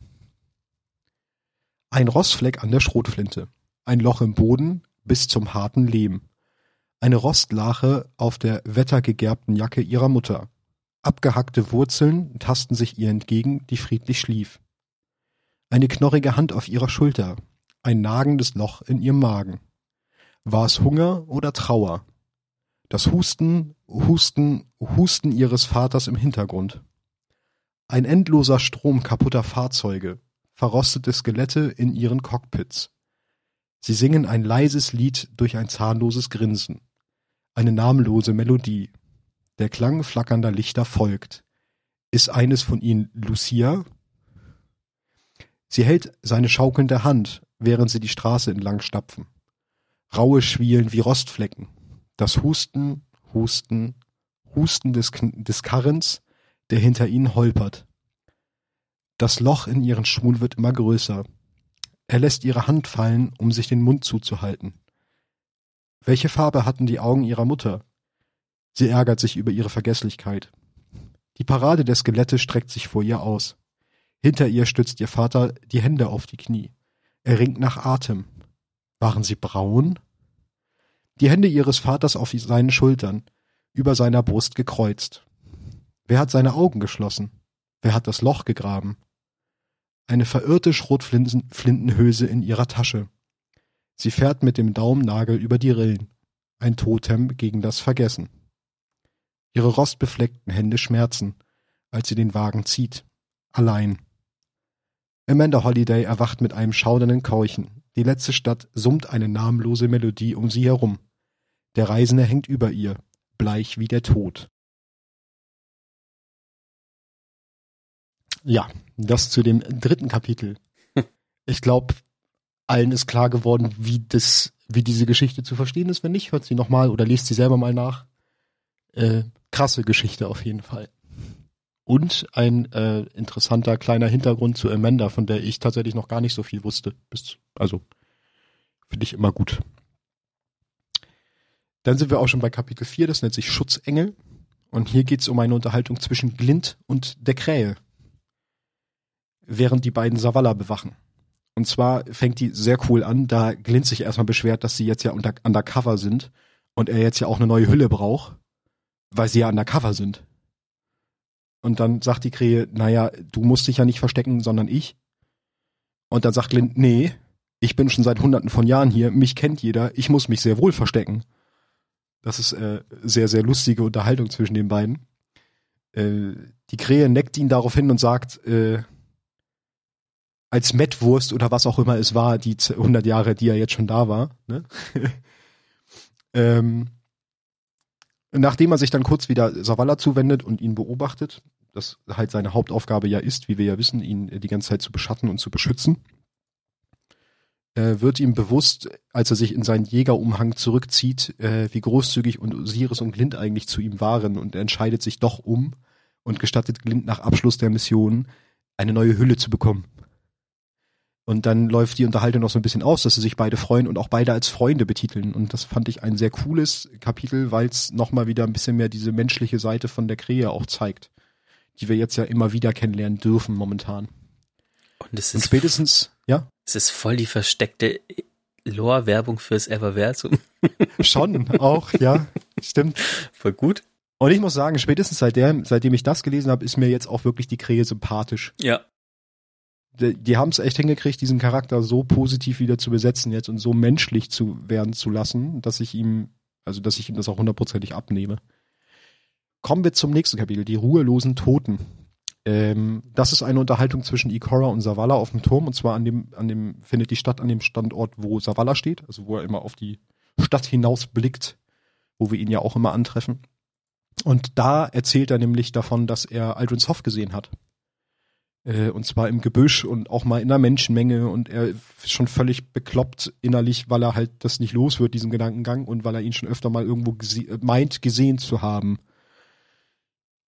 Ein Rostfleck an der Schrotflinte, ein Loch im Boden bis zum harten Lehm, eine Rostlache auf der wettergegerbten Jacke ihrer Mutter, abgehackte Wurzeln tasten sich ihr entgegen, die friedlich schlief. Eine knorrige Hand auf ihrer Schulter, ein nagendes Loch in ihrem Magen. War es Hunger oder Trauer? Das Husten, Husten, Husten ihres Vaters im Hintergrund. Ein endloser Strom kaputter Fahrzeuge, verrostete Skelette in ihren Cockpits. Sie singen ein leises Lied durch ein zahnloses Grinsen. Eine namenlose Melodie. Der Klang flackernder Lichter folgt. Ist eines von ihnen Lucia? Sie hält seine schaukelnde Hand, während sie die Straße entlang stapfen. Raue Schwielen wie Rostflecken. Das Husten, Husten, Husten des, des Karrens, der hinter ihnen holpert. Das Loch in ihren Schuhen wird immer größer. Er lässt ihre Hand fallen, um sich den Mund zuzuhalten. Welche Farbe hatten die Augen ihrer Mutter? Sie ärgert sich über ihre Vergesslichkeit. Die Parade der Skelette streckt sich vor ihr aus. Hinter ihr stützt ihr Vater die Hände auf die Knie. Er ringt nach Atem. Waren sie braun? Die Hände ihres Vaters auf seinen Schultern, über seiner Brust gekreuzt. Wer hat seine Augen geschlossen? Wer hat das Loch gegraben? Eine verirrte Schrotflintenhülse in ihrer Tasche. Sie fährt mit dem Daumennagel über die Rillen. Ein Totem gegen das Vergessen. Ihre rostbefleckten Hände schmerzen, als sie den Wagen zieht. Allein. Amanda Holiday erwacht mit einem schaudernden Keuchen. Die letzte Stadt summt eine namenlose Melodie um sie herum. Der Reisende hängt über ihr, bleich wie der Tod. Ja, das zu dem dritten Kapitel. Ich glaube, allen ist klar geworden, wie das, wie diese Geschichte zu verstehen ist. Wenn nicht, hört sie nochmal oder liest sie selber mal nach. Äh, krasse Geschichte auf jeden Fall. Und ein äh, interessanter kleiner Hintergrund zu Amanda, von der ich tatsächlich noch gar nicht so viel wusste. Bis, also finde ich immer gut. Dann sind wir auch schon bei Kapitel 4, das nennt sich Schutzengel. Und hier geht es um eine Unterhaltung zwischen Glint und der Krähe, während die beiden Savala bewachen. Und zwar fängt die sehr cool an, da Glint sich erstmal beschwert, dass sie jetzt ja unter, undercover sind und er jetzt ja auch eine neue Hülle braucht, weil sie ja undercover sind. Und dann sagt die Krähe, naja, du musst dich ja nicht verstecken, sondern ich. Und dann sagt Glint, nee, ich bin schon seit hunderten von Jahren hier, mich kennt jeder, ich muss mich sehr wohl verstecken. Das ist äh, sehr, sehr lustige Unterhaltung zwischen den beiden. Äh, die Krähe neckt ihn darauf hin und sagt, äh, als Mettwurst oder was auch immer es war, die 100 Jahre, die er jetzt schon da war. Ne? ähm, nachdem er sich dann kurz wieder Savala zuwendet und ihn beobachtet, das halt seine Hauptaufgabe ja ist, wie wir ja wissen, ihn die ganze Zeit zu beschatten und zu beschützen, äh, wird ihm bewusst, als er sich in seinen Jägerumhang zurückzieht, äh, wie großzügig und Osiris und Glint eigentlich zu ihm waren und er entscheidet sich doch um und gestattet Glint nach Abschluss der Mission eine neue Hülle zu bekommen. Und dann läuft die Unterhaltung noch so ein bisschen aus, dass sie sich beide freuen und auch beide als Freunde betiteln. Und das fand ich ein sehr cooles Kapitel, weil es nochmal wieder ein bisschen mehr diese menschliche Seite von der Krähe auch zeigt, die wir jetzt ja immer wieder kennenlernen dürfen momentan. Und es ist und spätestens, ja? Es ist voll die versteckte Lore-Werbung fürs Everversum. Schon, auch, ja, stimmt. Voll gut. Und ich muss sagen, spätestens seitdem, seitdem ich das gelesen habe, ist mir jetzt auch wirklich die Krähe sympathisch. Ja, die, haben es echt hingekriegt, diesen Charakter so positiv wieder zu besetzen jetzt und so menschlich zu werden zu lassen, dass ich ihm, also dass ich ihm das auch hundertprozentig abnehme. Kommen wir zum nächsten Kapitel, die ruhelosen Toten. Ähm, das ist eine Unterhaltung zwischen Ikora und Savala auf dem Turm und zwar an dem, an dem, findet die Stadt an dem Standort, wo Savala steht, also wo er immer auf die Stadt hinaus blickt, wo wir ihn ja auch immer antreffen. Und da erzählt er nämlich davon, dass er Aldrin Soft gesehen hat. Äh, und zwar im Gebüsch und auch mal in einer Menschenmenge und er ist schon völlig bekloppt innerlich, weil er halt das nicht los wird, diesen Gedankengang und weil er ihn schon öfter mal irgendwo gese meint, gesehen zu haben.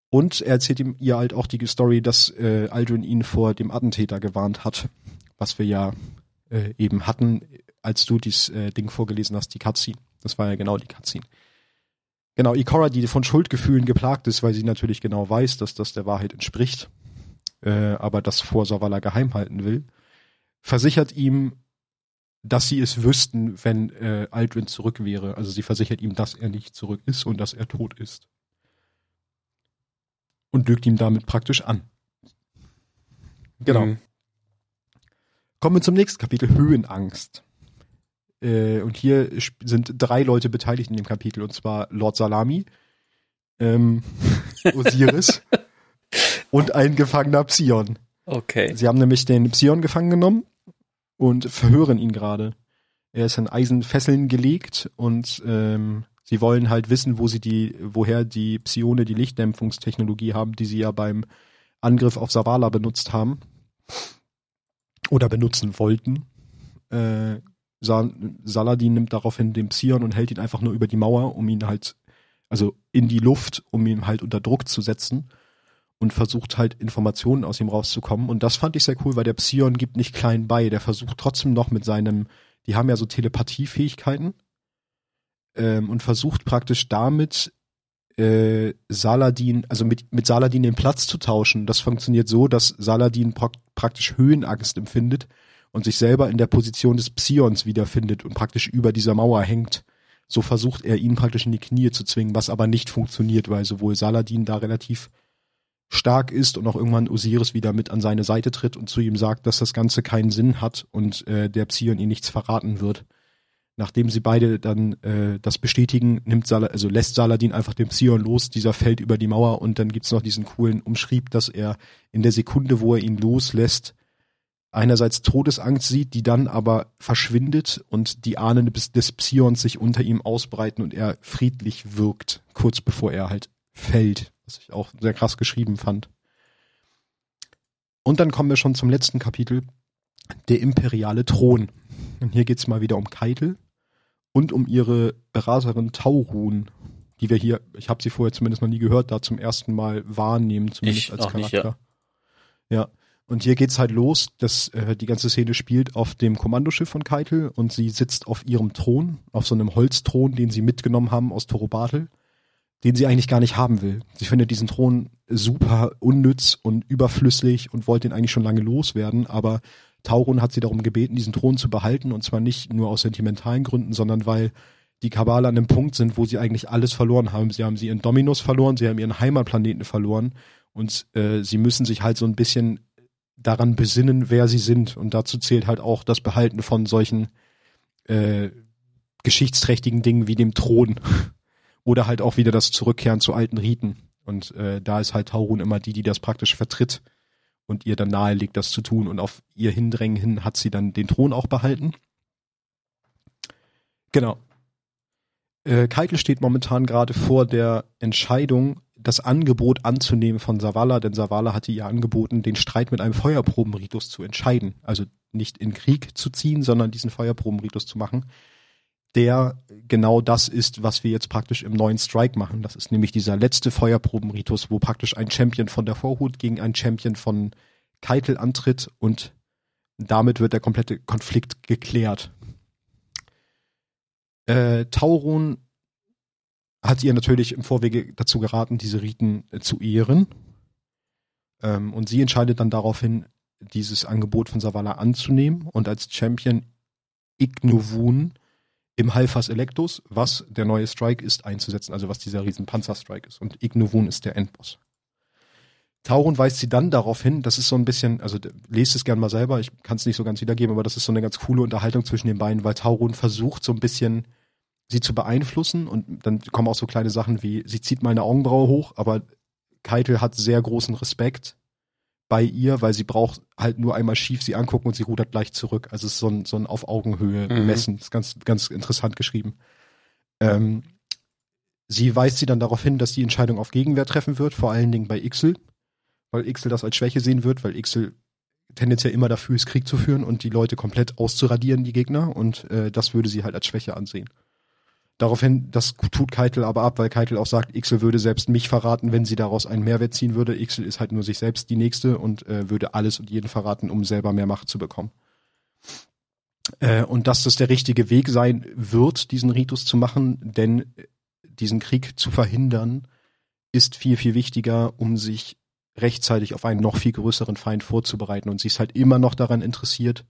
Und er erzählt ihm ihr halt auch die Story, dass äh, Aldrin ihn vor dem Attentäter gewarnt hat, was wir ja äh, eben hatten, als du dieses äh, Ding vorgelesen hast, die Cutscene. Das war ja genau die Cutscene. Genau, Ikora, die von Schuldgefühlen geplagt ist, weil sie natürlich genau weiß, dass das der Wahrheit entspricht, äh, aber das vor Savala geheim halten will, versichert ihm, dass sie es wüssten, wenn äh, Aldrin zurück wäre. Also sie versichert ihm, dass er nicht zurück ist und dass er tot ist. Und lügt ihm damit praktisch an. Genau. Mhm. Kommen wir zum nächsten Kapitel, Höhenangst. Äh, und hier sind drei Leute beteiligt in dem Kapitel, und zwar Lord Salami, ähm, Osiris und ein gefangener Psion. Okay. Sie haben nämlich den Psion gefangen genommen und verhören ihn gerade. Er ist in Eisenfesseln gelegt und ähm, sie wollen halt wissen, wo sie die, woher die Psione die Lichtdämpfungstechnologie haben, die sie ja beim Angriff auf Savala benutzt haben oder benutzen wollten. Äh, Saladin nimmt daraufhin den Psion und hält ihn einfach nur über die Mauer, um ihn halt, also in die Luft, um ihn halt unter Druck zu setzen und versucht halt Informationen aus ihm rauszukommen. Und das fand ich sehr cool, weil der Psion gibt nicht klein bei, der versucht trotzdem noch mit seinem, die haben ja so Telepathiefähigkeiten ähm, und versucht praktisch damit äh, Saladin, also mit, mit Saladin den Platz zu tauschen. Das funktioniert so, dass Saladin pra praktisch Höhenangst empfindet und sich selber in der Position des Psions wiederfindet und praktisch über dieser Mauer hängt. So versucht er ihn praktisch in die Knie zu zwingen, was aber nicht funktioniert, weil sowohl Saladin da relativ stark ist und auch irgendwann Osiris wieder mit an seine Seite tritt und zu ihm sagt, dass das Ganze keinen Sinn hat und äh, der Psion ihn nichts verraten wird. Nachdem sie beide dann äh, das bestätigen, nimmt Sal also lässt Saladin einfach den Psion los, dieser fällt über die Mauer und dann gibt's noch diesen coolen Umschrieb, dass er in der Sekunde, wo er ihn loslässt, einerseits Todesangst sieht, die dann aber verschwindet und die Ahnen des Psions sich unter ihm ausbreiten und er friedlich wirkt, kurz bevor er halt fällt, was ich auch sehr krass geschrieben fand. Und dann kommen wir schon zum letzten Kapitel, der imperiale Thron. Und hier geht's mal wieder um Keitel und um ihre Beraterin Taurun, die wir hier, ich habe sie vorher zumindest noch nie gehört, da zum ersten Mal wahrnehmen, zumindest ich als Charakter. Nicht, ja. ja. Und hier geht's halt los, dass äh, die ganze Szene spielt auf dem Kommandoschiff von Keitel und sie sitzt auf ihrem Thron, auf so einem Holzthron, den sie mitgenommen haben aus Torobatel, den sie eigentlich gar nicht haben will. Sie findet diesen Thron super unnütz und überflüssig und wollte ihn eigentlich schon lange loswerden, aber Taurun hat sie darum gebeten, diesen Thron zu behalten und zwar nicht nur aus sentimentalen Gründen, sondern weil die Kabale an dem Punkt sind, wo sie eigentlich alles verloren haben. Sie haben sie ihren Dominus verloren, sie haben ihren Heimatplaneten verloren und äh, sie müssen sich halt so ein bisschen daran besinnen, wer sie sind. Und dazu zählt halt auch das Behalten von solchen äh, geschichtsträchtigen Dingen wie dem Thron. Oder halt auch wieder das Zurückkehren zu alten Riten. Und äh, da ist halt Taurun immer die, die das praktisch vertritt und ihr dann nahelegt, das zu tun. Und auf ihr Hindrängen hin hat sie dann den Thron auch behalten. Genau. Äh, Keitel steht momentan gerade vor der Entscheidung, das Angebot anzunehmen von Savala, denn Savala hatte ihr angeboten, den Streit mit einem Feuerprobenritus zu entscheiden. Also nicht in Krieg zu ziehen, sondern diesen Feuerprobenritus zu machen, der genau das ist, was wir jetzt praktisch im neuen Strike machen. Das ist nämlich dieser letzte Feuerprobenritus, wo praktisch ein Champion von der Vorhut gegen einen Champion von Keitel antritt und damit wird der komplette Konflikt geklärt. Äh, Tauron hat ihr natürlich im Vorwege dazu geraten, diese Riten äh, zu ehren. Ähm, und sie entscheidet dann daraufhin, dieses Angebot von Savala anzunehmen und als Champion Ignovun im Halfas Electus, was der neue Strike ist, einzusetzen, also was dieser riesen Panzerstrike ist. Und Ignovun ist der Endboss. Tauron weist sie dann darauf hin, das ist so ein bisschen, also lest es gern mal selber, ich kann es nicht so ganz wiedergeben, aber das ist so eine ganz coole Unterhaltung zwischen den beiden, weil Tauron versucht so ein bisschen sie zu beeinflussen und dann kommen auch so kleine Sachen wie, sie zieht mal eine Augenbraue hoch, aber Keitel hat sehr großen Respekt bei ihr, weil sie braucht halt nur einmal schief sie angucken und sie rudert gleich zurück. Also es ist so ein, so ein auf Augenhöhe mhm. messen. Das ist ganz, ganz interessant geschrieben. Ähm, sie weist sie dann darauf hin, dass die Entscheidung auf Gegenwehr treffen wird, vor allen Dingen bei Ixel, weil Ixel das als Schwäche sehen wird, weil Ixel tendenziell immer dafür ist, Krieg zu führen und die Leute komplett auszuradieren, die Gegner, und äh, das würde sie halt als Schwäche ansehen. Daraufhin, das tut Keitel aber ab, weil Keitel auch sagt, Ixel würde selbst mich verraten, wenn sie daraus einen Mehrwert ziehen würde. Ixel ist halt nur sich selbst die Nächste und äh, würde alles und jeden verraten, um selber mehr Macht zu bekommen. Äh, und dass das der richtige Weg sein wird, diesen Ritus zu machen, denn diesen Krieg zu verhindern, ist viel, viel wichtiger, um sich rechtzeitig auf einen noch viel größeren Feind vorzubereiten. Und sie ist halt immer noch daran interessiert,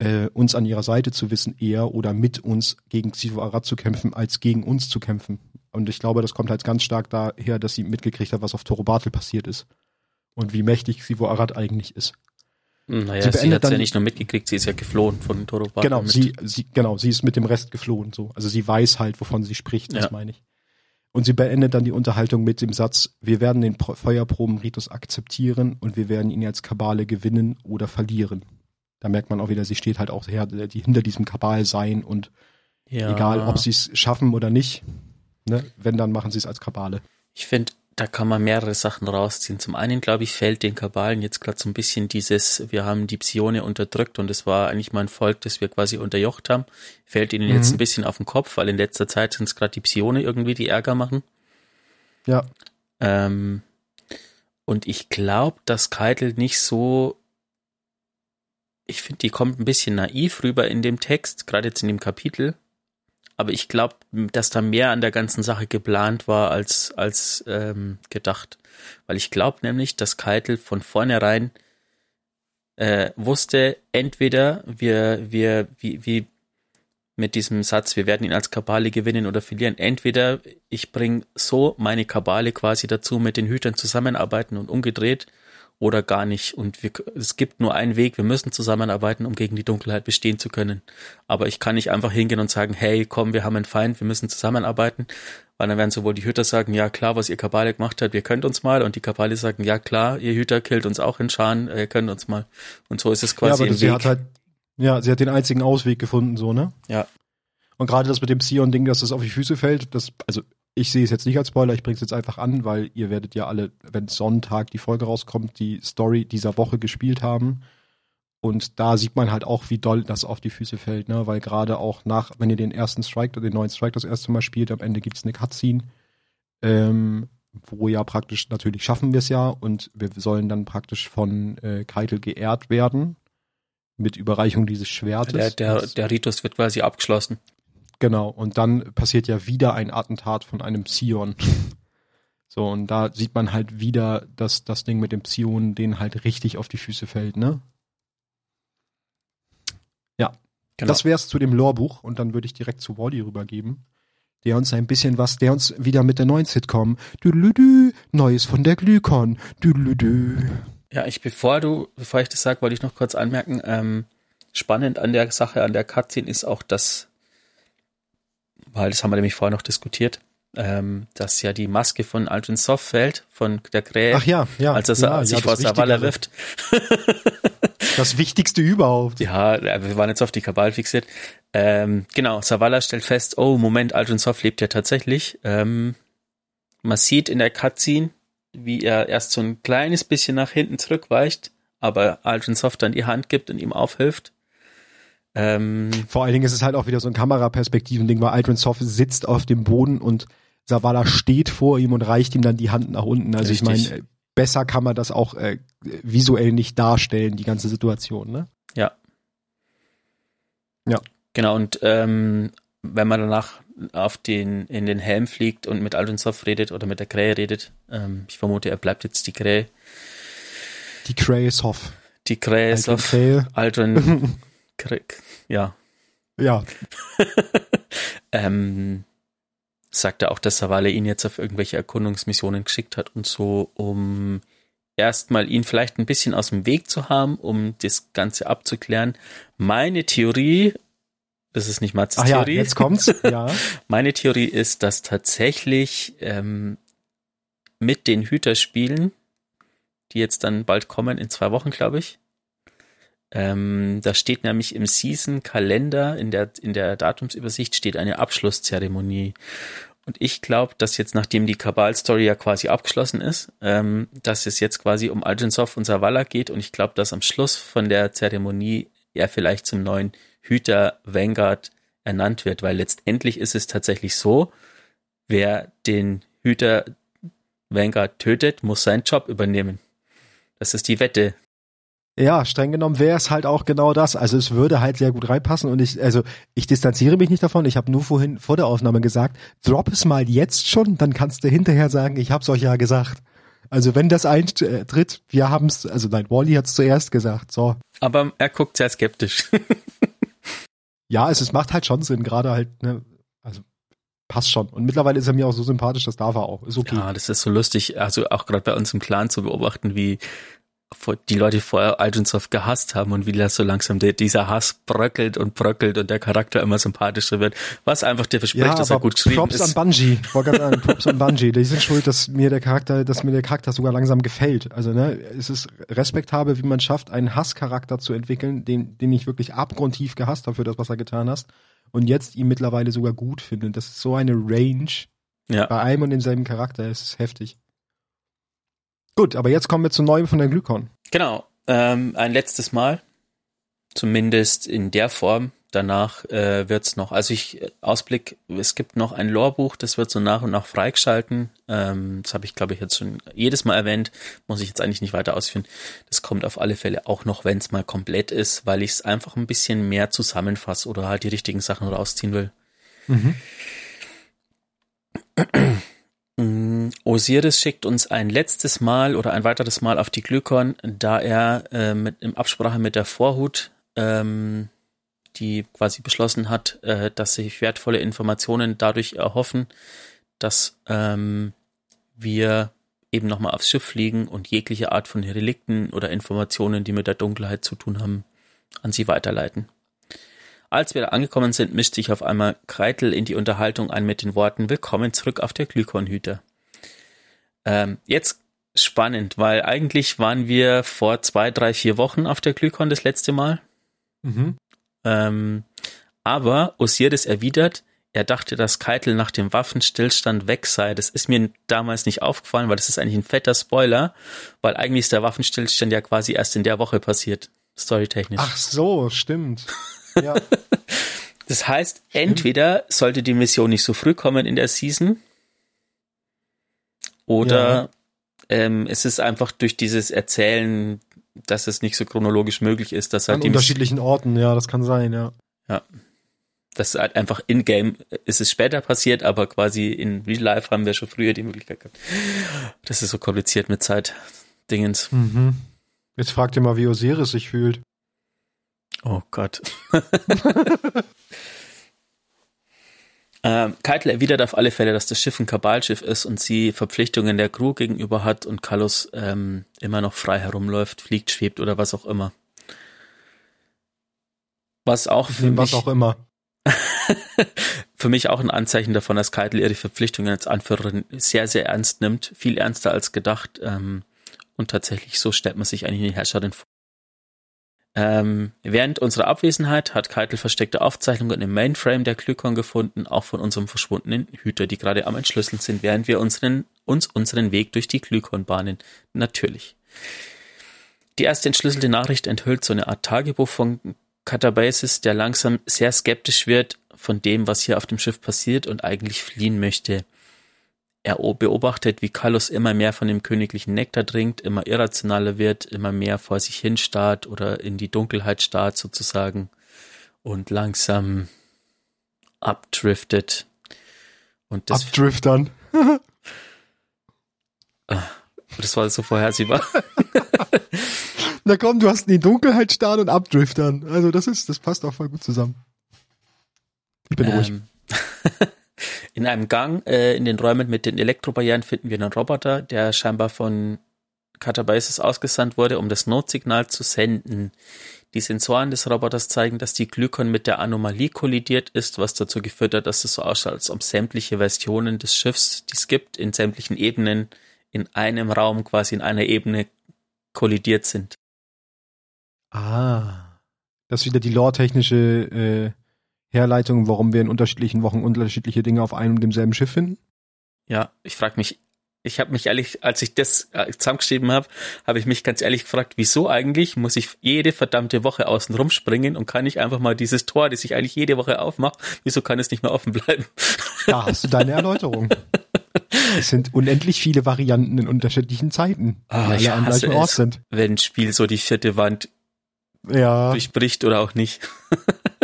äh, uns an ihrer Seite zu wissen, eher oder mit uns gegen Sifu Arad zu kämpfen, als gegen uns zu kämpfen. Und ich glaube, das kommt halt ganz stark daher, dass sie mitgekriegt hat, was auf Toro Bartel passiert ist. Und wie mächtig Sifu Arad eigentlich ist. Hm, naja, sie, sie hat ja nicht nur mitgekriegt, sie ist ja geflohen von Toro Bartel. Genau, sie, sie, genau, sie ist mit dem Rest geflohen, so. Also sie weiß halt, wovon sie spricht, das ja. meine ich. Und sie beendet dann die Unterhaltung mit dem Satz, wir werden den Feuerproben-Ritus akzeptieren und wir werden ihn als Kabale gewinnen oder verlieren. Da merkt man auch wieder, sie steht halt auch her, die hinter diesem Kabal sein und ja. egal, ob sie es schaffen oder nicht, ne, wenn, dann machen sie es als Kabale. Ich finde, da kann man mehrere Sachen rausziehen. Zum einen, glaube ich, fällt den Kabalen jetzt gerade so ein bisschen dieses, wir haben die Psione unterdrückt und es war eigentlich mal ein Volk, das wir quasi unterjocht haben, fällt ihnen mhm. jetzt ein bisschen auf den Kopf, weil in letzter Zeit sind es gerade die Psione irgendwie, die Ärger machen. Ja. Ähm, und ich glaube, dass Keitel nicht so ich finde, die kommt ein bisschen naiv rüber in dem Text, gerade jetzt in dem Kapitel. Aber ich glaube, dass da mehr an der ganzen Sache geplant war als, als ähm, gedacht. Weil ich glaube nämlich, dass Keitel von vornherein äh, wusste, entweder wir, wir, wie, wie mit diesem Satz, wir werden ihn als Kabale gewinnen oder verlieren. Entweder ich bringe so meine Kabale quasi dazu, mit den Hütern zusammenarbeiten und umgedreht, oder gar nicht. Und wir, es gibt nur einen Weg, wir müssen zusammenarbeiten, um gegen die Dunkelheit bestehen zu können. Aber ich kann nicht einfach hingehen und sagen, hey, komm, wir haben einen Feind, wir müssen zusammenarbeiten. Weil dann werden sowohl die Hüter sagen, ja klar, was ihr Kabale gemacht habt, ihr könnt uns mal. Und die Kabale sagen, ja klar, ihr Hüter killt uns auch in Scharen, ihr könnt uns mal. Und so ist es quasi ja, aber sie Weg. Hat halt, ja, sie hat den einzigen Ausweg gefunden, so, ne? Ja. Und gerade das mit dem Sion-Ding, dass das auf die Füße fällt, das, also ich sehe es jetzt nicht als Spoiler, ich bringe es jetzt einfach an, weil ihr werdet ja alle, wenn Sonntag die Folge rauskommt, die Story dieser Woche gespielt haben. Und da sieht man halt auch, wie doll das auf die Füße fällt, ne? Weil gerade auch nach, wenn ihr den ersten Strike den neuen Strike das erste Mal spielt, am Ende gibt's eine Cutscene, ähm, wo ja praktisch, natürlich schaffen wir es ja und wir sollen dann praktisch von äh, Keitel geehrt werden mit Überreichung dieses Schwertes. Der, der, der Ritus wird quasi abgeschlossen. Genau, und dann passiert ja wieder ein Attentat von einem Psion. So, und da sieht man halt wieder, dass das Ding mit dem Psion den halt richtig auf die Füße fällt, ne? Ja. Genau. Das wär's zu dem Lorbuch und dann würde ich direkt zu Wally rübergeben, der uns ein bisschen was, der uns wieder mit der neuen Sitcom, düdelüdü, Neues von der Glykon, düdelüdü. Ja, ich, bevor du, bevor ich das sage, wollte ich noch kurz anmerken, ähm, spannend an der Sache, an der Cutscene ist auch, dass weil das haben wir nämlich vorher noch diskutiert, ähm, dass ja die Maske von Aldrin Soft fällt, von der Krähe. Ach ja, ja. Als er ja, sich ja, vor Savala wirft. das Wichtigste überhaupt. Ja, wir waren jetzt auf die Kabal fixiert. Ähm, genau, Savala stellt fest, oh, Moment, Aldrin Soft lebt ja tatsächlich. Ähm, man sieht in der Cutscene, wie er erst so ein kleines bisschen nach hinten zurückweicht, aber Aldrin Soft dann die Hand gibt und ihm aufhilft. Ähm, Vor allen Dingen ist es halt auch wieder so ein Kameraperspektiven-Ding, weil Aldrin Soft sitzt auf dem Boden und Savala steht vor ihm und reicht ihm dann die Hand nach unten. Also Richtig. ich meine, besser kann man das auch äh, visuell nicht darstellen, die ganze Situation, ne? Ja. Ja. Genau, und ähm, wenn man danach auf den, in den Helm fliegt und mit Aldrin Soft redet oder mit der Krähe redet, ähm, ich vermute, er bleibt jetzt die Krähe. Die Krähe Soft. Die Krähe Soft. Aldrin Krieg, ja. Ja. ähm, sagte auch, dass Savale ihn jetzt auf irgendwelche Erkundungsmissionen geschickt hat und so, um erstmal ihn vielleicht ein bisschen aus dem Weg zu haben, um das Ganze abzuklären. Meine Theorie, das ist nicht Mats Theorie. Ja, jetzt kommt's. Ja. Meine Theorie ist, dass tatsächlich ähm, mit den Hüterspielen, die jetzt dann bald kommen, in zwei Wochen, glaube ich, ähm, da steht nämlich im Season-Kalender, in der, in der Datumsübersicht steht eine Abschlusszeremonie. Und ich glaube, dass jetzt, nachdem die Kabal-Story ja quasi abgeschlossen ist, ähm, dass es jetzt quasi um Algensov und Zavala geht. Und ich glaube, dass am Schluss von der Zeremonie er vielleicht zum neuen Hüter Vanguard ernannt wird, weil letztendlich ist es tatsächlich so, wer den Hüter Vanguard tötet, muss seinen Job übernehmen. Das ist die Wette, ja, streng genommen wäre es halt auch genau das. Also es würde halt sehr gut reinpassen und ich, also ich distanziere mich nicht davon. Ich habe nur vorhin vor der Aufnahme gesagt, drop es mal jetzt schon, dann kannst du hinterher sagen, ich hab's euch ja gesagt. Also wenn das eintritt, wir haben's, also nein, Wally hat's zuerst gesagt, so. Aber er guckt sehr skeptisch. ja, es, es macht halt schon Sinn, gerade halt, ne, also passt schon. Und mittlerweile ist er mir auch so sympathisch, das darf er auch. Ist okay. Ja, das ist so lustig, also auch gerade bei uns im Clan zu beobachten, wie die Leute vorher Algensoft gehasst haben und wie das so langsam der, dieser Hass bröckelt und bröckelt und der Charakter immer sympathischer wird, was einfach dir verspricht, ja, dass er gut geschrieben Props ist. Props an Bungie, wollte sagen, Props an Bungie, die sind schuld, dass mir der Charakter, dass mir der Charakter sogar langsam gefällt. Also ne, es ist respektabel, wie man schafft, einen Hasscharakter zu entwickeln, den, den ich wirklich abgrundtief gehasst habe für das, was er getan hast und jetzt ihn mittlerweile sogar gut finde. Das ist so eine Range ja. bei einem und demselben Charakter, es ist heftig. Gut, aber jetzt kommen wir zu neuem von der Glykon. Genau, ähm, ein letztes Mal, zumindest in der Form. Danach äh, es noch, also ich äh, Ausblick, es gibt noch ein Lorebuch, das wird so nach und nach freigeschalten. Ähm, das habe ich, glaube ich, jetzt schon jedes Mal erwähnt, muss ich jetzt eigentlich nicht weiter ausführen. Das kommt auf alle Fälle auch noch, wenn es mal komplett ist, weil ich es einfach ein bisschen mehr zusammenfasse oder halt die richtigen Sachen rausziehen will. Mhm. Osiris schickt uns ein letztes Mal oder ein weiteres Mal auf die Glykon, da er äh, mit, in Absprache mit der Vorhut, ähm, die quasi beschlossen hat, äh, dass sich wertvolle Informationen dadurch erhoffen, dass ähm, wir eben nochmal aufs Schiff fliegen und jegliche Art von Relikten oder Informationen, die mit der Dunkelheit zu tun haben, an sie weiterleiten. Als wir da angekommen sind, mischt sich auf einmal Kreitel in die Unterhaltung ein mit den Worten Willkommen zurück auf der Glykonhüter. Ähm, jetzt spannend, weil eigentlich waren wir vor zwei, drei, vier Wochen auf der Glykon das letzte Mal. Mhm. Ähm, aber Osiris erwidert, er dachte, dass Keitel nach dem Waffenstillstand weg sei. Das ist mir damals nicht aufgefallen, weil das ist eigentlich ein fetter Spoiler, weil eigentlich ist der Waffenstillstand ja quasi erst in der Woche passiert, storytechnisch. Ach so, stimmt. Ja. Das heißt, entweder sollte die Mission nicht so früh kommen in der Season, oder ja. ähm, es ist einfach durch dieses Erzählen, dass es nicht so chronologisch möglich ist, dass halt An die unterschiedlichen Orten, ja, das kann sein, ja. Ja. Das ist halt einfach in-game ist es später passiert, aber quasi in Real Life haben wir schon früher die Möglichkeit gehabt. Das ist so kompliziert mit Zeit-Dingens. Mhm. Jetzt fragt ihr mal, wie Osiris sich fühlt. Oh Gott. ähm, Keitel erwidert auf alle Fälle, dass das Schiff ein Kabalschiff ist und sie Verpflichtungen der Crew gegenüber hat und Carlos ähm, immer noch frei herumläuft, fliegt, schwebt oder was auch immer. Was auch für was mich, auch immer. für mich auch ein Anzeichen davon, dass Keitel ihre Verpflichtungen als Anführerin sehr, sehr ernst nimmt, viel ernster als gedacht. Ähm, und tatsächlich so stellt man sich eigentlich die Herrscherin vor. Ähm, während unserer Abwesenheit hat Keitel versteckte Aufzeichnungen im Mainframe der Glykon gefunden, auch von unserem verschwundenen Hüter, die gerade am Entschlüsseln sind, während wir unseren, uns unseren Weg durch die Glykon bahnen. Natürlich. Die erste entschlüsselte Nachricht enthüllt so eine Art Tagebuch von Catabasis, der langsam sehr skeptisch wird von dem, was hier auf dem Schiff passiert und eigentlich fliehen möchte. Er beobachtet, wie Carlos immer mehr von dem königlichen Nektar trinkt, immer irrationaler wird, immer mehr vor sich hin starrt oder in die Dunkelheit starrt sozusagen und langsam abdriftet. Und das Abdriftern. Ah, das war so vorhersehbar. Na komm, du hast in die Dunkelheit starren und abdriftern. Also das ist, das passt auch voll gut zusammen. Ich bin ähm, ruhig. In einem Gang äh, in den Räumen mit den Elektrobarrieren finden wir einen Roboter, der scheinbar von Catabasis ausgesandt wurde, um das Notsignal zu senden. Die Sensoren des Roboters zeigen, dass die Glykon mit der Anomalie kollidiert ist, was dazu geführt hat, dass es so ausschaut, als ob sämtliche Versionen des Schiffs, die es gibt, in sämtlichen Ebenen in einem Raum, quasi in einer Ebene kollidiert sind. Ah, das ist wieder die lore-technische Herleitung, warum wir in unterschiedlichen Wochen unterschiedliche Dinge auf einem und demselben Schiff finden? Ja, ich frage mich, ich habe mich ehrlich, als ich das äh, zusammengeschrieben habe, habe ich mich ganz ehrlich gefragt, wieso eigentlich muss ich jede verdammte Woche außen rumspringen und kann ich einfach mal dieses Tor, das ich eigentlich jede Woche aufmache, wieso kann es nicht mehr offen bleiben? Da hast du deine Erläuterung. es sind unendlich viele Varianten in unterschiedlichen Zeiten, die alle am gleichen Ort sind. Wenn ein Spiel so die vierte Wand ja. durchbricht oder auch nicht.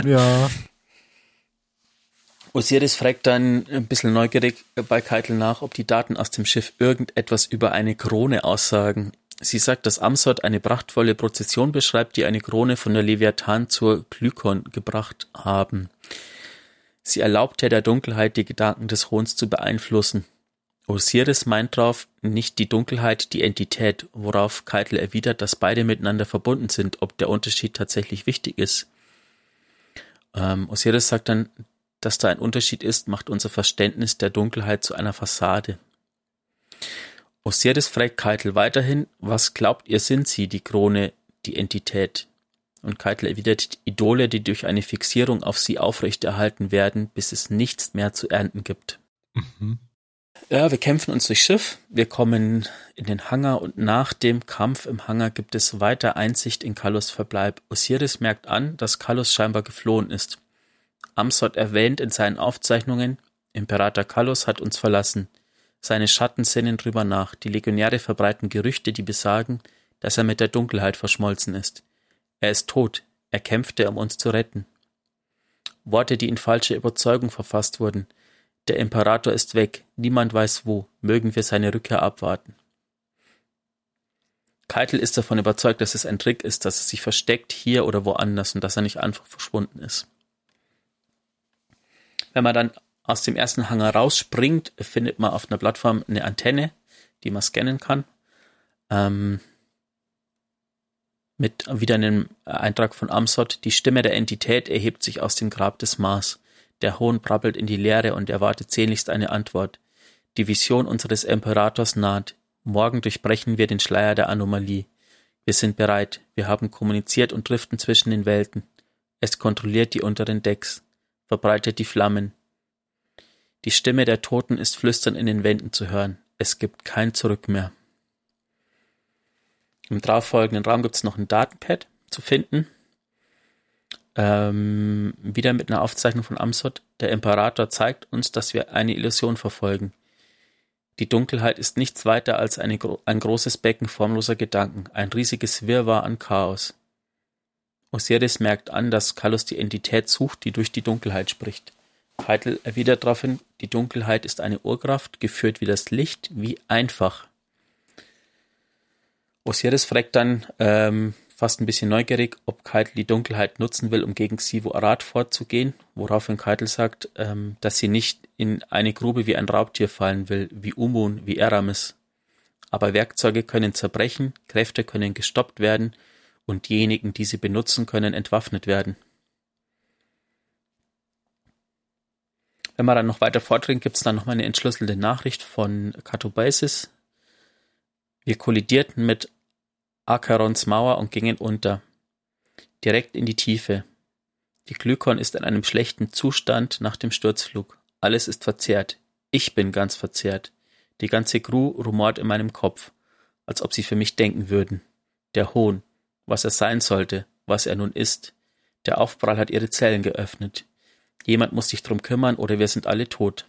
ja. Osiris fragt dann ein bisschen neugierig bei Keitel nach, ob die Daten aus dem Schiff irgendetwas über eine Krone aussagen. Sie sagt, dass Amsot eine prachtvolle Prozession beschreibt, die eine Krone von der Leviathan zur Glykon gebracht haben. Sie erlaubte der Dunkelheit, die Gedanken des Hohns zu beeinflussen. Osiris meint darauf nicht die Dunkelheit, die Entität, worauf Keitel erwidert, dass beide miteinander verbunden sind, ob der Unterschied tatsächlich wichtig ist. Ähm, Osiris sagt dann, dass da ein Unterschied ist, macht unser Verständnis der Dunkelheit zu einer Fassade. Osiris fragt Keitel weiterhin, was glaubt ihr sind sie, die Krone, die Entität? Und Keitel erwidert, Idole, die durch eine Fixierung auf sie aufrechterhalten werden, bis es nichts mehr zu ernten gibt. Mhm. Ja, wir kämpfen uns durchs Schiff, wir kommen in den Hangar und nach dem Kampf im Hangar gibt es weiter Einsicht in Kallus Verbleib. Osiris merkt an, dass Kallus scheinbar geflohen ist. Amsot erwähnt in seinen Aufzeichnungen, Imperator Kallus hat uns verlassen. Seine Schatten sinnen drüber nach. Die Legionäre verbreiten Gerüchte, die besagen, dass er mit der Dunkelheit verschmolzen ist. Er ist tot. Er kämpfte, um uns zu retten. Worte, die in falsche Überzeugung verfasst wurden. Der Imperator ist weg. Niemand weiß wo. Mögen wir seine Rückkehr abwarten. Keitel ist davon überzeugt, dass es ein Trick ist, dass er sich versteckt hier oder woanders und dass er nicht einfach verschwunden ist. Wenn man dann aus dem ersten Hangar rausspringt, findet man auf einer Plattform eine Antenne, die man scannen kann. Ähm, mit wieder einem Eintrag von Amsot. Die Stimme der Entität erhebt sich aus dem Grab des Mars. Der Hohn brabbelt in die Leere und erwartet sehnlichst eine Antwort. Die Vision unseres Imperators naht. Morgen durchbrechen wir den Schleier der Anomalie. Wir sind bereit. Wir haben kommuniziert und driften zwischen den Welten. Es kontrolliert die unteren Decks verbreitet die Flammen. Die Stimme der Toten ist flüstern in den Wänden zu hören. Es gibt kein Zurück mehr. Im darauffolgenden Raum gibt es noch ein Datenpad zu finden. Ähm, wieder mit einer Aufzeichnung von Amsot. Der Imperator zeigt uns, dass wir eine Illusion verfolgen. Die Dunkelheit ist nichts weiter als eine, ein großes Becken formloser Gedanken, ein riesiges Wirrwarr an Chaos. Osiris merkt an, dass Kallus die Entität sucht, die durch die Dunkelheit spricht. Keitel erwidert daraufhin, die Dunkelheit ist eine Urkraft, geführt wie das Licht, wie einfach. Osiris fragt dann, ähm, fast ein bisschen neugierig, ob Keitel die Dunkelheit nutzen will, um gegen Sivu Arad vorzugehen, woraufhin Keitel sagt, ähm, dass sie nicht in eine Grube wie ein Raubtier fallen will, wie Umun, wie Eramis. Aber Werkzeuge können zerbrechen, Kräfte können gestoppt werden und diejenigen, die sie benutzen können, entwaffnet werden. Wenn man dann noch weiter vordringt, gibt es dann noch mal eine entschlüsselte Nachricht von Katobasis. Wir kollidierten mit Akarons Mauer und gingen unter. Direkt in die Tiefe. Die Glykon ist in einem schlechten Zustand nach dem Sturzflug. Alles ist verzerrt. Ich bin ganz verzerrt. Die ganze Crew rumort in meinem Kopf, als ob sie für mich denken würden. Der Hohn, was er sein sollte, was er nun ist. Der Aufprall hat ihre Zellen geöffnet. Jemand muss sich drum kümmern oder wir sind alle tot.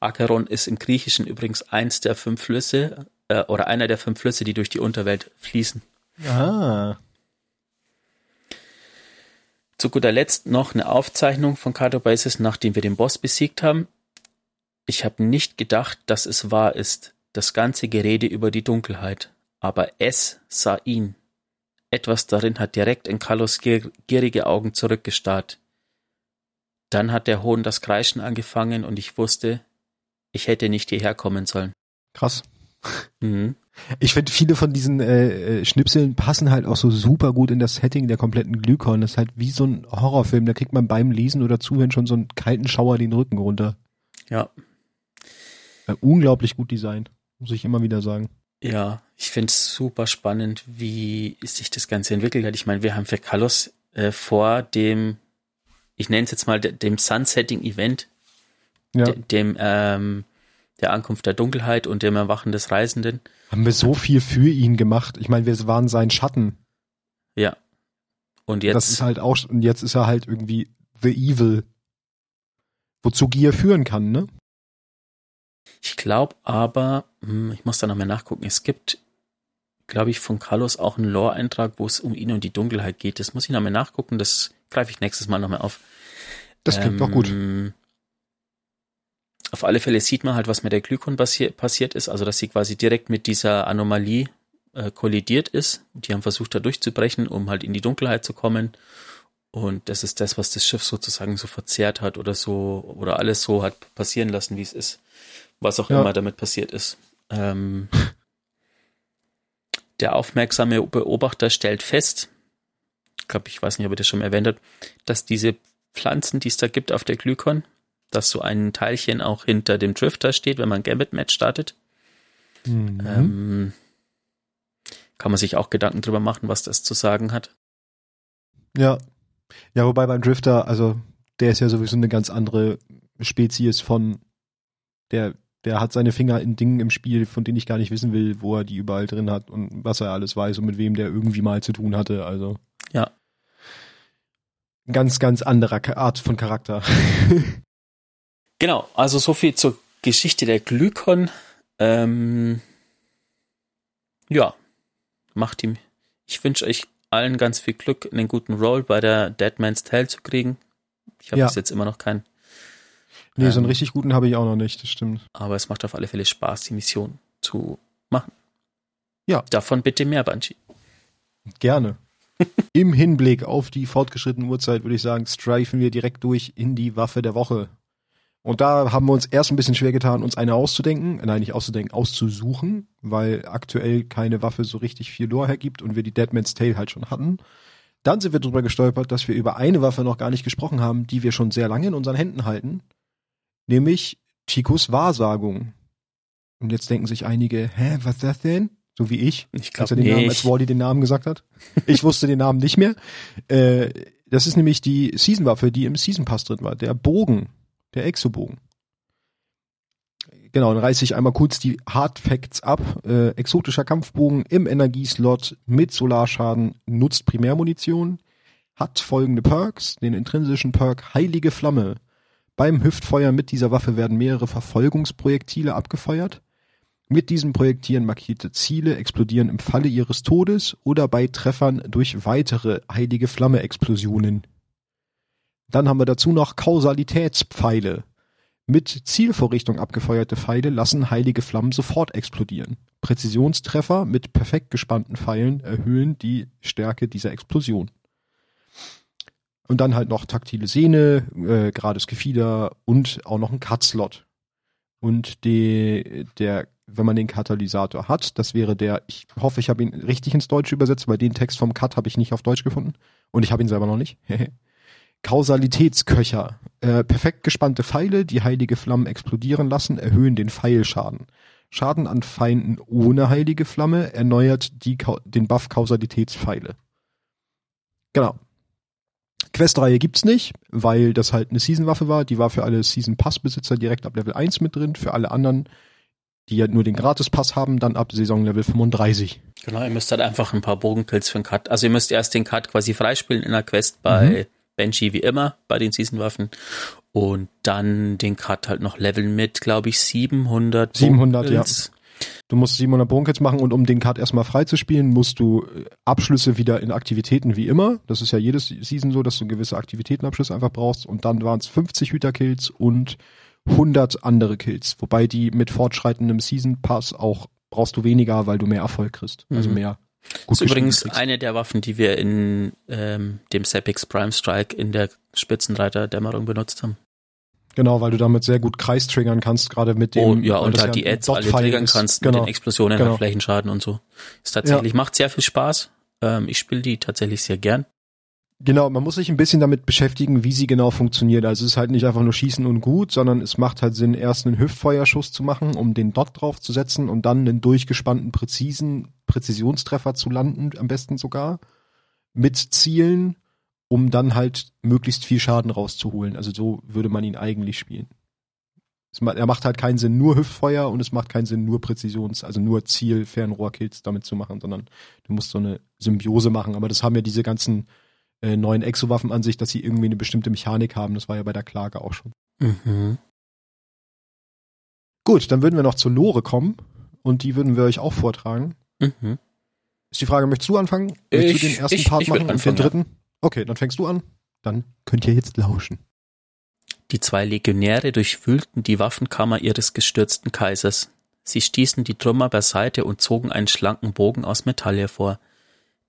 Acheron ist im Griechischen übrigens eins der fünf Flüsse äh, oder einer der fünf Flüsse, die durch die Unterwelt fließen. Ah. Zu guter Letzt noch eine Aufzeichnung von Cardobasis, nachdem wir den Boss besiegt haben. Ich habe nicht gedacht, dass es wahr ist, das ganze Gerede über die Dunkelheit, aber es sah ihn. Etwas darin hat direkt in Carlos gierige Augen zurückgestarrt. Dann hat der Hohn das Kreischen angefangen und ich wusste, ich hätte nicht hierher kommen sollen. Krass. Mhm. Ich finde, viele von diesen äh, äh, Schnipseln passen halt auch so super gut in das Setting der kompletten Glykon. Das ist halt wie so ein Horrorfilm. Da kriegt man beim Lesen oder Zuhören schon so einen kalten Schauer den Rücken runter. Ja. Äh, unglaublich gut designt, muss ich immer wieder sagen. Ja, ich finde es super spannend, wie sich das Ganze entwickelt hat. Ich meine, wir haben für Carlos äh, vor dem ich nenne es jetzt mal dem Sunsetting-Event, ja. dem ähm, der Ankunft der Dunkelheit und dem Erwachen des Reisenden. Haben wir so viel für ihn gemacht. Ich meine, wir waren sein Schatten. Ja. Und jetzt. Das ist halt auch, und jetzt ist er halt irgendwie the evil. Wozu Gier führen kann, ne? Ich glaube aber, hm, ich muss da noch mehr nachgucken. Es gibt, glaube ich, von Carlos auch einen Lore-Eintrag, wo es um ihn und die Dunkelheit geht. Das muss ich noch mehr nachgucken. Das greife ich nächstes Mal noch mehr auf. Das klingt ähm, doch gut. Auf alle Fälle sieht man halt, was mit der Glykon passi passiert ist. Also, dass sie quasi direkt mit dieser Anomalie äh, kollidiert ist. Die haben versucht, da durchzubrechen, um halt in die Dunkelheit zu kommen. Und das ist das, was das Schiff sozusagen so verzerrt hat oder so, oder alles so hat passieren lassen, wie es ist. Was auch ja. immer damit passiert ist. Ähm, der aufmerksame Beobachter stellt fest, ich glaube, ich weiß nicht, ob ihr das schon erwähnt habt, dass diese Pflanzen, die es da gibt auf der Glykon, dass so ein Teilchen auch hinter dem Drifter steht, wenn man Gambit-Match startet. Mhm. Ähm, kann man sich auch Gedanken drüber machen, was das zu sagen hat. Ja. Ja, wobei beim Drifter, also der ist ja sowieso eine ganz andere Spezies von der, der hat seine Finger in Dingen im Spiel, von denen ich gar nicht wissen will, wo er die überall drin hat und was er alles weiß und mit wem der irgendwie mal zu tun hatte. Also. Ja. Ganz, ganz anderer Art von Charakter. genau, also so viel zur Geschichte der Glykon. Ähm, ja, macht ihm. Ich wünsche euch allen ganz viel Glück, einen guten Roll bei der Dead Man's Tale zu kriegen. Ich habe ja. bis jetzt immer noch keinen. Nee, ähm, so einen ähm, richtig guten habe ich auch noch nicht, das stimmt. Aber es macht auf alle Fälle Spaß, die Mission zu machen. Ja. Davon bitte mehr, Banshee. Gerne. Im Hinblick auf die fortgeschrittene Uhrzeit würde ich sagen, streifen wir direkt durch in die Waffe der Woche. Und da haben wir uns erst ein bisschen schwer getan, uns eine auszudenken, nein, nicht auszudenken, auszusuchen, weil aktuell keine Waffe so richtig viel Lore hergibt und wir die Deadman's Tale halt schon hatten. Dann sind wir drüber gestolpert, dass wir über eine Waffe noch gar nicht gesprochen haben, die wir schon sehr lange in unseren Händen halten, nämlich Chicos Wahrsagung. Und jetzt denken sich einige, hä, was ist das denn? So wie ich. Ich glaube den Namen, als Wally den Namen gesagt hat. Ich wusste den Namen nicht mehr. Äh, das ist nämlich die Season-Waffe, die im Season Pass drin war. Der Bogen der Exobogen. Genau, dann reiße ich einmal kurz die Hard Facts ab. Äh, exotischer Kampfbogen im Energieslot mit Solarschaden nutzt Primärmunition, hat folgende Perks, den intrinsischen Perk Heilige Flamme. Beim Hüftfeuer mit dieser Waffe werden mehrere Verfolgungsprojektile abgefeuert. Mit diesen Projektilen markierte Ziele explodieren im Falle ihres Todes oder bei Treffern durch weitere Heilige Flamme-Explosionen. Dann haben wir dazu noch Kausalitätspfeile. Mit Zielvorrichtung abgefeuerte Pfeile lassen heilige Flammen sofort explodieren. Präzisionstreffer mit perfekt gespannten Pfeilen erhöhen die Stärke dieser Explosion. Und dann halt noch taktile Sehne, äh, gerades Gefieder und auch noch ein Cut-Slot. Und die, der, wenn man den Katalysator hat, das wäre der, ich hoffe, ich habe ihn richtig ins Deutsche übersetzt, weil den Text vom Cut habe ich nicht auf Deutsch gefunden. Und ich habe ihn selber noch nicht. Kausalitätsköcher. Äh, perfekt gespannte Pfeile, die heilige Flammen explodieren lassen, erhöhen den Pfeilschaden. Schaden an Feinden ohne heilige Flamme erneuert die, den Buff Kausalitätspfeile. Genau. Questreihe gibt's nicht, weil das halt eine Season-Waffe war. Die war für alle Season-Pass-Besitzer direkt ab Level 1 mit drin. Für alle anderen, die ja nur den Gratis-Pass haben, dann ab Saison Level 35. Genau, ihr müsst halt einfach ein paar Bogenkills für den Cut. Also ihr müsst erst den Cut quasi freispielen in der Quest bei mhm Banshee wie immer bei den Season-Waffen und dann den Cut halt noch leveln mit, glaube ich, 700 700, Bunkels. ja. Du musst 700 Bunkels machen und um den Cut erstmal freizuspielen, musst du äh, Abschlüsse wieder in Aktivitäten wie immer. Das ist ja jedes Season so, dass du gewisse Aktivitätenabschlüsse einfach brauchst und dann waren es 50 Hüterkills und 100 andere Kills. Wobei die mit fortschreitendem Season Pass auch brauchst du weniger, weil du mehr Erfolg kriegst. Also mhm. mehr das ist übrigens eine der Waffen, die wir in ähm, dem Sepix Prime Strike in der Spitzenreiter-Dämmerung benutzt haben. Genau, weil du damit sehr gut Kreis triggern kannst, gerade mit dem. Oh, ja, und halt die Ads alle triggern ist. kannst genau. mit den Explosionen, genau. Flächenschaden und so. Ist tatsächlich, ja. macht sehr viel Spaß. Ähm, ich spiele die tatsächlich sehr gern. Genau, man muss sich ein bisschen damit beschäftigen, wie sie genau funktioniert. Also es ist halt nicht einfach nur schießen und gut, sondern es macht halt Sinn, erst einen Hüftfeuerschuss zu machen, um den Dot drauf zu setzen und dann einen durchgespannten, präzisen Präzisionstreffer zu landen, am besten sogar, mit Zielen um dann halt möglichst viel Schaden rauszuholen. Also so würde man ihn eigentlich spielen. Macht, er macht halt keinen Sinn, nur Hüftfeuer und es macht keinen Sinn, nur Präzisions-, also nur Ziel-Fernrohrkills damit zu machen, sondern du musst so eine Symbiose machen. Aber das haben ja diese ganzen äh, neuen Exowaffen an sich, dass sie irgendwie eine bestimmte Mechanik haben. Das war ja bei der Klage auch schon. Mhm. Gut, dann würden wir noch zur Lore kommen und die würden wir euch auch vortragen. Mhm. Ist die Frage, möchtest du anfangen? Möchtest ich, du den ersten ich, Part ich machen und den dritten? Ja. Okay, dann fängst du an. Dann könnt ihr jetzt lauschen. Die zwei Legionäre durchwühlten die Waffenkammer ihres gestürzten Kaisers. Sie stießen die Trümmer beiseite und zogen einen schlanken Bogen aus Metall hervor,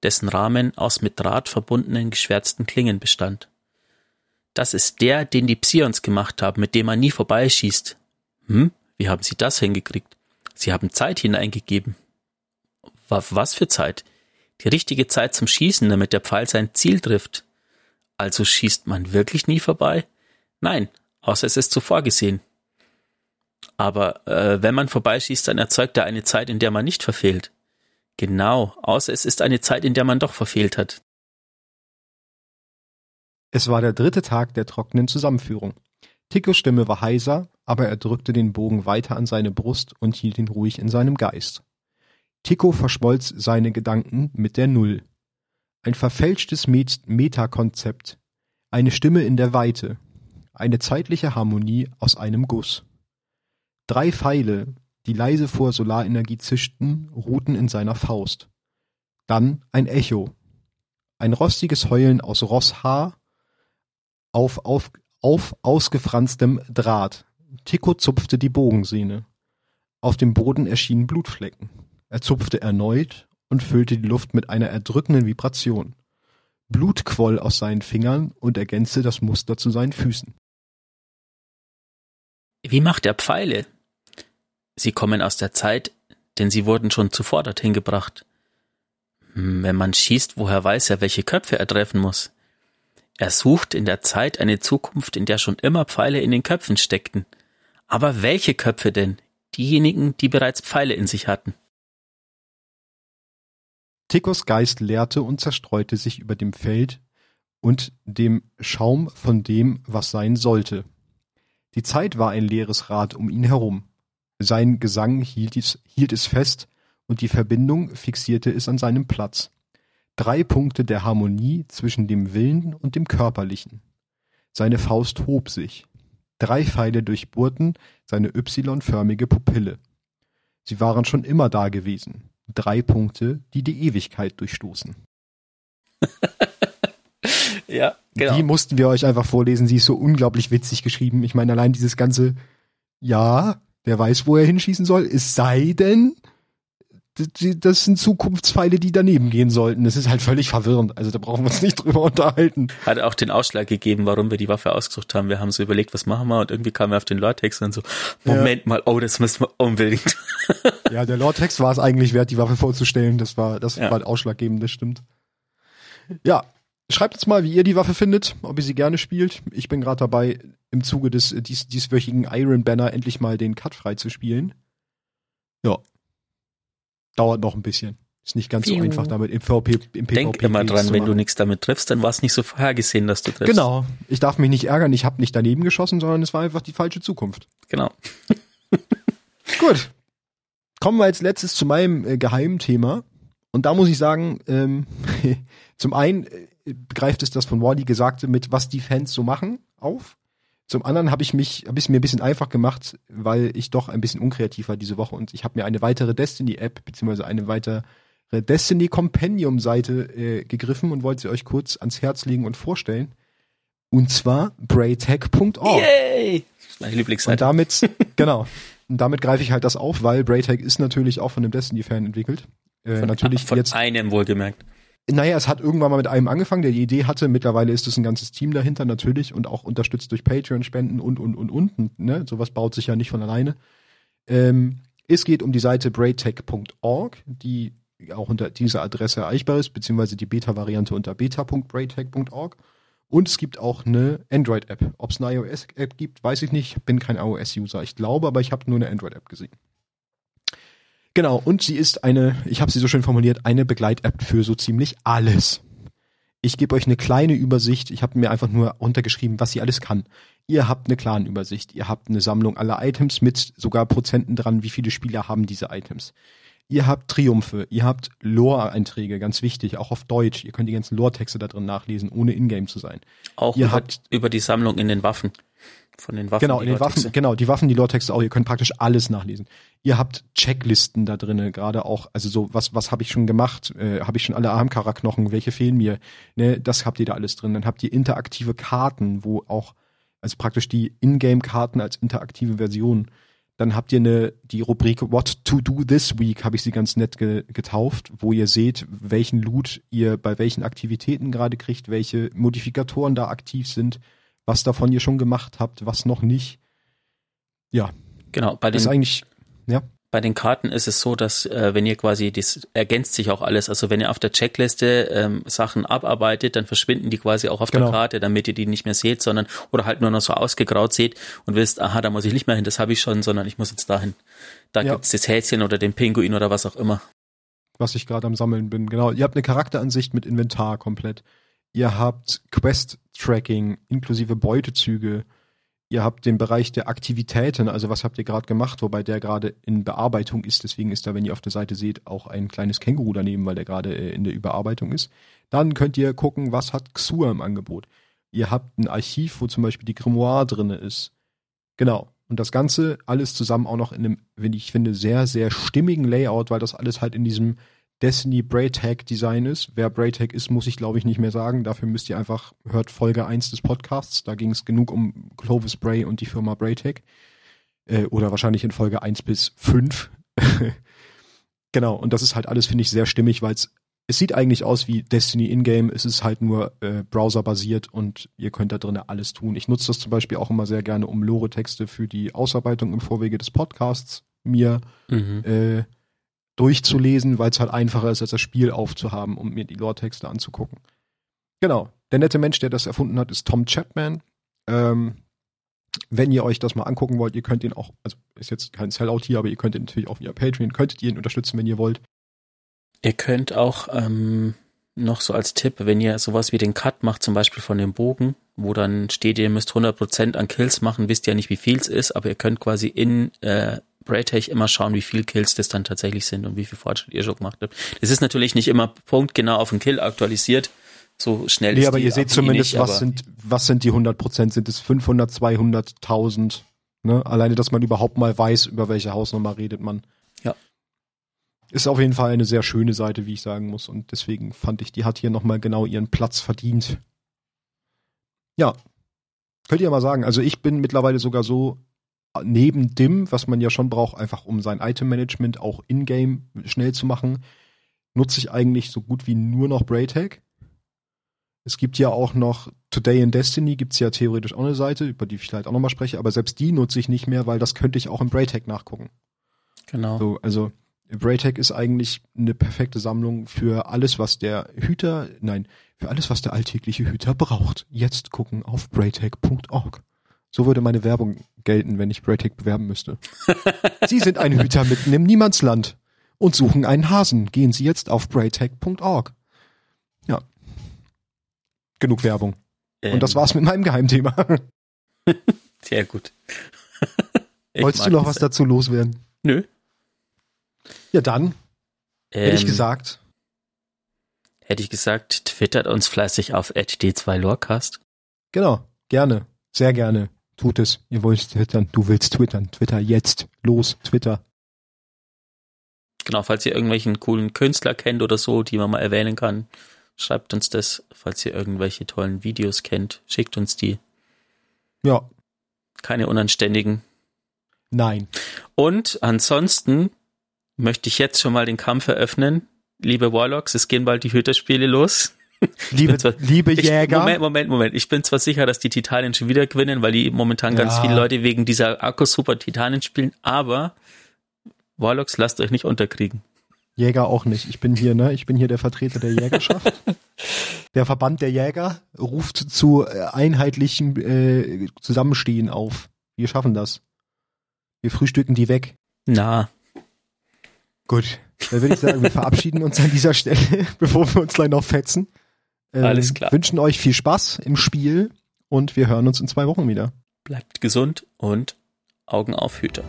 dessen Rahmen aus mit Draht verbundenen geschwärzten Klingen bestand. Das ist der, den die Psions gemacht haben, mit dem man nie vorbeischießt. Hm, wie haben Sie das hingekriegt? Sie haben Zeit hineingegeben. Was für Zeit? Die richtige Zeit zum Schießen, damit der Pfeil sein Ziel trifft. Also schießt man wirklich nie vorbei? Nein, außer es ist zuvor gesehen. Aber äh, wenn man vorbeischießt, dann erzeugt er eine Zeit, in der man nicht verfehlt. Genau, außer es ist eine Zeit, in der man doch verfehlt hat. Es war der dritte Tag der trockenen Zusammenführung. Tikos Stimme war heiser, aber er drückte den Bogen weiter an seine Brust und hielt ihn ruhig in seinem Geist. Tico verschmolz seine Gedanken mit der Null. Ein verfälschtes Met Metakonzept, eine Stimme in der Weite, eine zeitliche Harmonie aus einem Guss. Drei Pfeile, die leise vor Solarenergie zischten, ruhten in seiner Faust. Dann ein Echo. Ein rostiges Heulen aus Rosshaar auf, auf, auf ausgefranstem Draht. Tico zupfte die Bogensehne. Auf dem Boden erschienen Blutflecken. Er zupfte erneut und füllte die Luft mit einer erdrückenden Vibration. Blut quoll aus seinen Fingern und ergänzte das Muster zu seinen Füßen. Wie macht er Pfeile? Sie kommen aus der Zeit, denn sie wurden schon zuvor dorthin gebracht. Hm, wenn man schießt, woher weiß er, welche Köpfe er treffen muss? Er sucht in der Zeit eine Zukunft, in der schon immer Pfeile in den Köpfen steckten. Aber welche Köpfe denn? Diejenigen, die bereits Pfeile in sich hatten. Tikos Geist leerte und zerstreute sich über dem Feld und dem Schaum von dem, was sein sollte. Die Zeit war ein leeres Rad um ihn herum. Sein Gesang hielt es, hielt es fest und die Verbindung fixierte es an seinem Platz. Drei Punkte der Harmonie zwischen dem Willen und dem Körperlichen. Seine Faust hob sich. Drei Pfeile durchbohrten seine Y-förmige Pupille. Sie waren schon immer da gewesen. Drei Punkte, die die Ewigkeit durchstoßen. Ja, genau. Die mussten wir euch einfach vorlesen. Sie ist so unglaublich witzig geschrieben. Ich meine, allein dieses ganze, ja, wer weiß, wo er hinschießen soll, es sei denn, das sind Zukunftspfeile, die daneben gehen sollten. Das ist halt völlig verwirrend. Also da brauchen wir uns nicht drüber unterhalten. Hat auch den Ausschlag gegeben, warum wir die Waffe ausgesucht haben. Wir haben so überlegt, was machen wir? Und irgendwie kamen wir auf den Lortex und so, Moment ja. mal, oh, das müssen wir unbedingt. ja, der Lortex war es eigentlich wert, die Waffe vorzustellen. Das war, das ja. war ausschlaggebend, das stimmt. Ja, Schreibt uns mal, wie ihr die Waffe findet, ob ihr sie gerne spielt. Ich bin gerade dabei, im Zuge des dies, dieswöchigen Iron Banner endlich mal den Cut frei zu spielen. Ja. Dauert noch ein bisschen. Ist nicht ganz Piu. so einfach damit im PvP im PvP Denk immer dran, wenn du nichts damit triffst, dann war es nicht so vorhergesehen, dass du triffst. Genau. Ich darf mich nicht ärgern, ich habe nicht daneben geschossen, sondern es war einfach die falsche Zukunft. Genau. Gut. Kommen wir als letztes zu meinem äh, geheimen Thema. Und da muss ich sagen, ähm, zum einen äh, greift es das von Wally Gesagte mit, was die Fans so machen, auf. Zum anderen habe ich mich, habe ich es mir ein bisschen einfach gemacht, weil ich doch ein bisschen unkreativ war diese Woche und ich habe mir eine weitere Destiny-App beziehungsweise eine weitere Destiny Compendium-Seite äh, gegriffen und wollte sie euch kurz ans Herz legen und vorstellen. Und zwar braytech.org. Yay! Meine Lieblingsseite. Und damit, genau. Und damit greife ich halt das auf, weil Braytech ist natürlich auch von einem Destiny-Fan entwickelt. Äh, von, natürlich von jetzt einem wohlgemerkt. Naja, es hat irgendwann mal mit einem angefangen, der die Idee hatte. Mittlerweile ist es ein ganzes Team dahinter natürlich und auch unterstützt durch Patreon-Spenden und, und, und, und. Ne? Sowas baut sich ja nicht von alleine. Ähm, es geht um die Seite braytech.org, die auch unter dieser Adresse erreichbar ist, beziehungsweise die Beta-Variante unter beta.braytech.org. Und es gibt auch eine Android-App. Ob es eine iOS-App gibt, weiß ich nicht. Bin kein iOS-User. Ich glaube, aber ich habe nur eine Android-App gesehen. Genau, und sie ist eine, ich habe sie so schön formuliert, eine Begleit-App für so ziemlich alles. Ich gebe euch eine kleine Übersicht. Ich habe mir einfach nur runtergeschrieben, was sie alles kann. Ihr habt eine klare Übersicht. Ihr habt eine Sammlung aller Items mit sogar Prozenten dran, wie viele Spieler haben diese Items. Ihr habt Triumphe, ihr habt Lore-Einträge, ganz wichtig, auch auf Deutsch. Ihr könnt die ganzen Lore-Texte da drin nachlesen, ohne Ingame zu sein. Auch ihr über, habt, über die Sammlung in den Waffen. Von den Waffen. Genau, in den Waffen, genau, die Waffen, die Lore-Texte auch, ihr könnt praktisch alles nachlesen. Ihr habt Checklisten da drinnen, gerade auch, also so, was, was habe ich schon gemacht? Äh, habe ich schon alle Armkara-Knochen? Welche fehlen mir? Ne, das habt ihr da alles drin. Dann habt ihr interaktive Karten, wo auch, also praktisch die Ingame-Karten als interaktive Version dann habt ihr eine, die Rubrik What to do this week, habe ich sie ganz nett ge getauft, wo ihr seht, welchen Loot ihr bei welchen Aktivitäten gerade kriegt, welche Modifikatoren da aktiv sind, was davon ihr schon gemacht habt, was noch nicht. Ja. Genau, bei den, ist eigentlich, ja. Bei den Karten ist es so, dass äh, wenn ihr quasi, das ergänzt sich auch alles. Also wenn ihr auf der Checkliste ähm, Sachen abarbeitet, dann verschwinden die quasi auch auf genau. der Karte, damit ihr die nicht mehr seht, sondern oder halt nur noch so ausgegraut seht und wisst, aha, da muss ich nicht mehr hin, das habe ich schon, sondern ich muss jetzt dahin. Da ja. gibt's das Häschen oder den Pinguin oder was auch immer. Was ich gerade am Sammeln bin, genau. Ihr habt eine Charakteransicht mit Inventar komplett. Ihr habt Quest-Tracking inklusive Beutezüge Ihr habt den Bereich der Aktivitäten, also was habt ihr gerade gemacht, wobei der gerade in Bearbeitung ist. Deswegen ist da, wenn ihr auf der Seite seht, auch ein kleines Känguru daneben, weil der gerade äh, in der Überarbeitung ist. Dann könnt ihr gucken, was hat Xur im Angebot. Ihr habt ein Archiv, wo zum Beispiel die Grimoire drinne ist. Genau. Und das Ganze alles zusammen auch noch in einem, wenn ich finde, sehr, sehr stimmigen Layout, weil das alles halt in diesem Destiny Braytag Design ist. Wer Braytag ist, muss ich glaube ich nicht mehr sagen. Dafür müsst ihr einfach, hört Folge 1 des Podcasts. Da ging es genug um Clovis Bray und die Firma Braytag. Äh, oder wahrscheinlich in Folge 1 bis 5. genau, und das ist halt alles, finde ich, sehr stimmig, weil es es sieht eigentlich aus wie Destiny Ingame, es ist halt nur äh, browserbasiert und ihr könnt da drin alles tun. Ich nutze das zum Beispiel auch immer sehr gerne, um Lore-Texte für die Ausarbeitung im Vorwege des Podcasts mir mhm. äh, durchzulesen, weil es halt einfacher ist, als das Spiel aufzuhaben, um mir die Lore-Texte anzugucken. Genau. Der nette Mensch, der das erfunden hat, ist Tom Chapman. Ähm, wenn ihr euch das mal angucken wollt, ihr könnt ihn auch, also ist jetzt kein Sellout hier, aber ihr könnt ihn natürlich auch via Patreon, könntet ihr ihn unterstützen, wenn ihr wollt. Ihr könnt auch ähm, noch so als Tipp, wenn ihr sowas wie den Cut macht, zum Beispiel von dem Bogen, wo dann steht, ihr müsst 100% an Kills machen, wisst ihr ja nicht, wie viel es ist, aber ihr könnt quasi in äh, Braytech immer schauen, wie viel Kills das dann tatsächlich sind und wie viel Fortschritt ihr schon gemacht habt. Das ist natürlich nicht immer punktgenau auf den Kill aktualisiert. So schnell nee, ist aber ihr seht zumindest, nicht, was sind, was sind die 100 Prozent? Sind es 500, 200, 1000? Ne? Alleine, dass man überhaupt mal weiß, über welche Hausnummer redet man. Ja. Ist auf jeden Fall eine sehr schöne Seite, wie ich sagen muss. Und deswegen fand ich, die hat hier nochmal genau ihren Platz verdient. Ja. Könnt ihr mal sagen, also ich bin mittlerweile sogar so neben DIM, was man ja schon braucht, einfach um sein Item-Management auch in-game schnell zu machen, nutze ich eigentlich so gut wie nur noch Braytag. Es gibt ja auch noch Today in Destiny, gibt's ja theoretisch auch eine Seite, über die ich vielleicht auch nochmal spreche, aber selbst die nutze ich nicht mehr, weil das könnte ich auch im Braytag nachgucken. Genau. So, also Braytag ist eigentlich eine perfekte Sammlung für alles, was der Hüter, nein, für alles, was der alltägliche Hüter braucht. Jetzt gucken auf braytag.org. So würde meine Werbung gelten, wenn ich Braytech bewerben müsste. Sie sind ein Hüter mitten im Niemandsland und suchen einen Hasen. Gehen Sie jetzt auf braytech.org. Ja. Genug Werbung. Ähm. Und das ähm. war's mit meinem Geheimthema. Sehr gut. Wolltest du noch was dazu loswerden? Nö. Ja, dann. Ähm, hätte ich ähm. gesagt. Hätte ich gesagt, twittert uns fleißig auf d2lorecast. Genau, gerne. Sehr gerne. Tut es. Ihr wollt twittern. Du willst twittern. Twitter jetzt. Los, Twitter. Genau, falls ihr irgendwelchen coolen Künstler kennt oder so, die man mal erwähnen kann, schreibt uns das. Falls ihr irgendwelche tollen Videos kennt, schickt uns die. Ja. Keine unanständigen. Nein. Und ansonsten möchte ich jetzt schon mal den Kampf eröffnen. Liebe Warlocks, es gehen bald die Hüterspiele los. Liebe, zwar, liebe Jäger. Ich, Moment, Moment, Moment. Ich bin zwar sicher, dass die Titanen schon wieder gewinnen, weil die momentan ja. ganz viele Leute wegen dieser Akku-Super Titanen spielen, aber Warlocks, lasst euch nicht unterkriegen. Jäger auch nicht. Ich bin hier, ne? Ich bin hier der Vertreter der Jägerschaft. der Verband der Jäger ruft zu äh, einheitlichem äh, Zusammenstehen auf. Wir schaffen das. Wir frühstücken die weg. Na. Gut. Dann würde ich sagen, wir verabschieden uns an dieser Stelle, bevor wir uns gleich noch fetzen. Äh, Alles klar. Wünschen euch viel Spaß im Spiel und wir hören uns in zwei Wochen wieder. Bleibt gesund und Augen auf Hüter.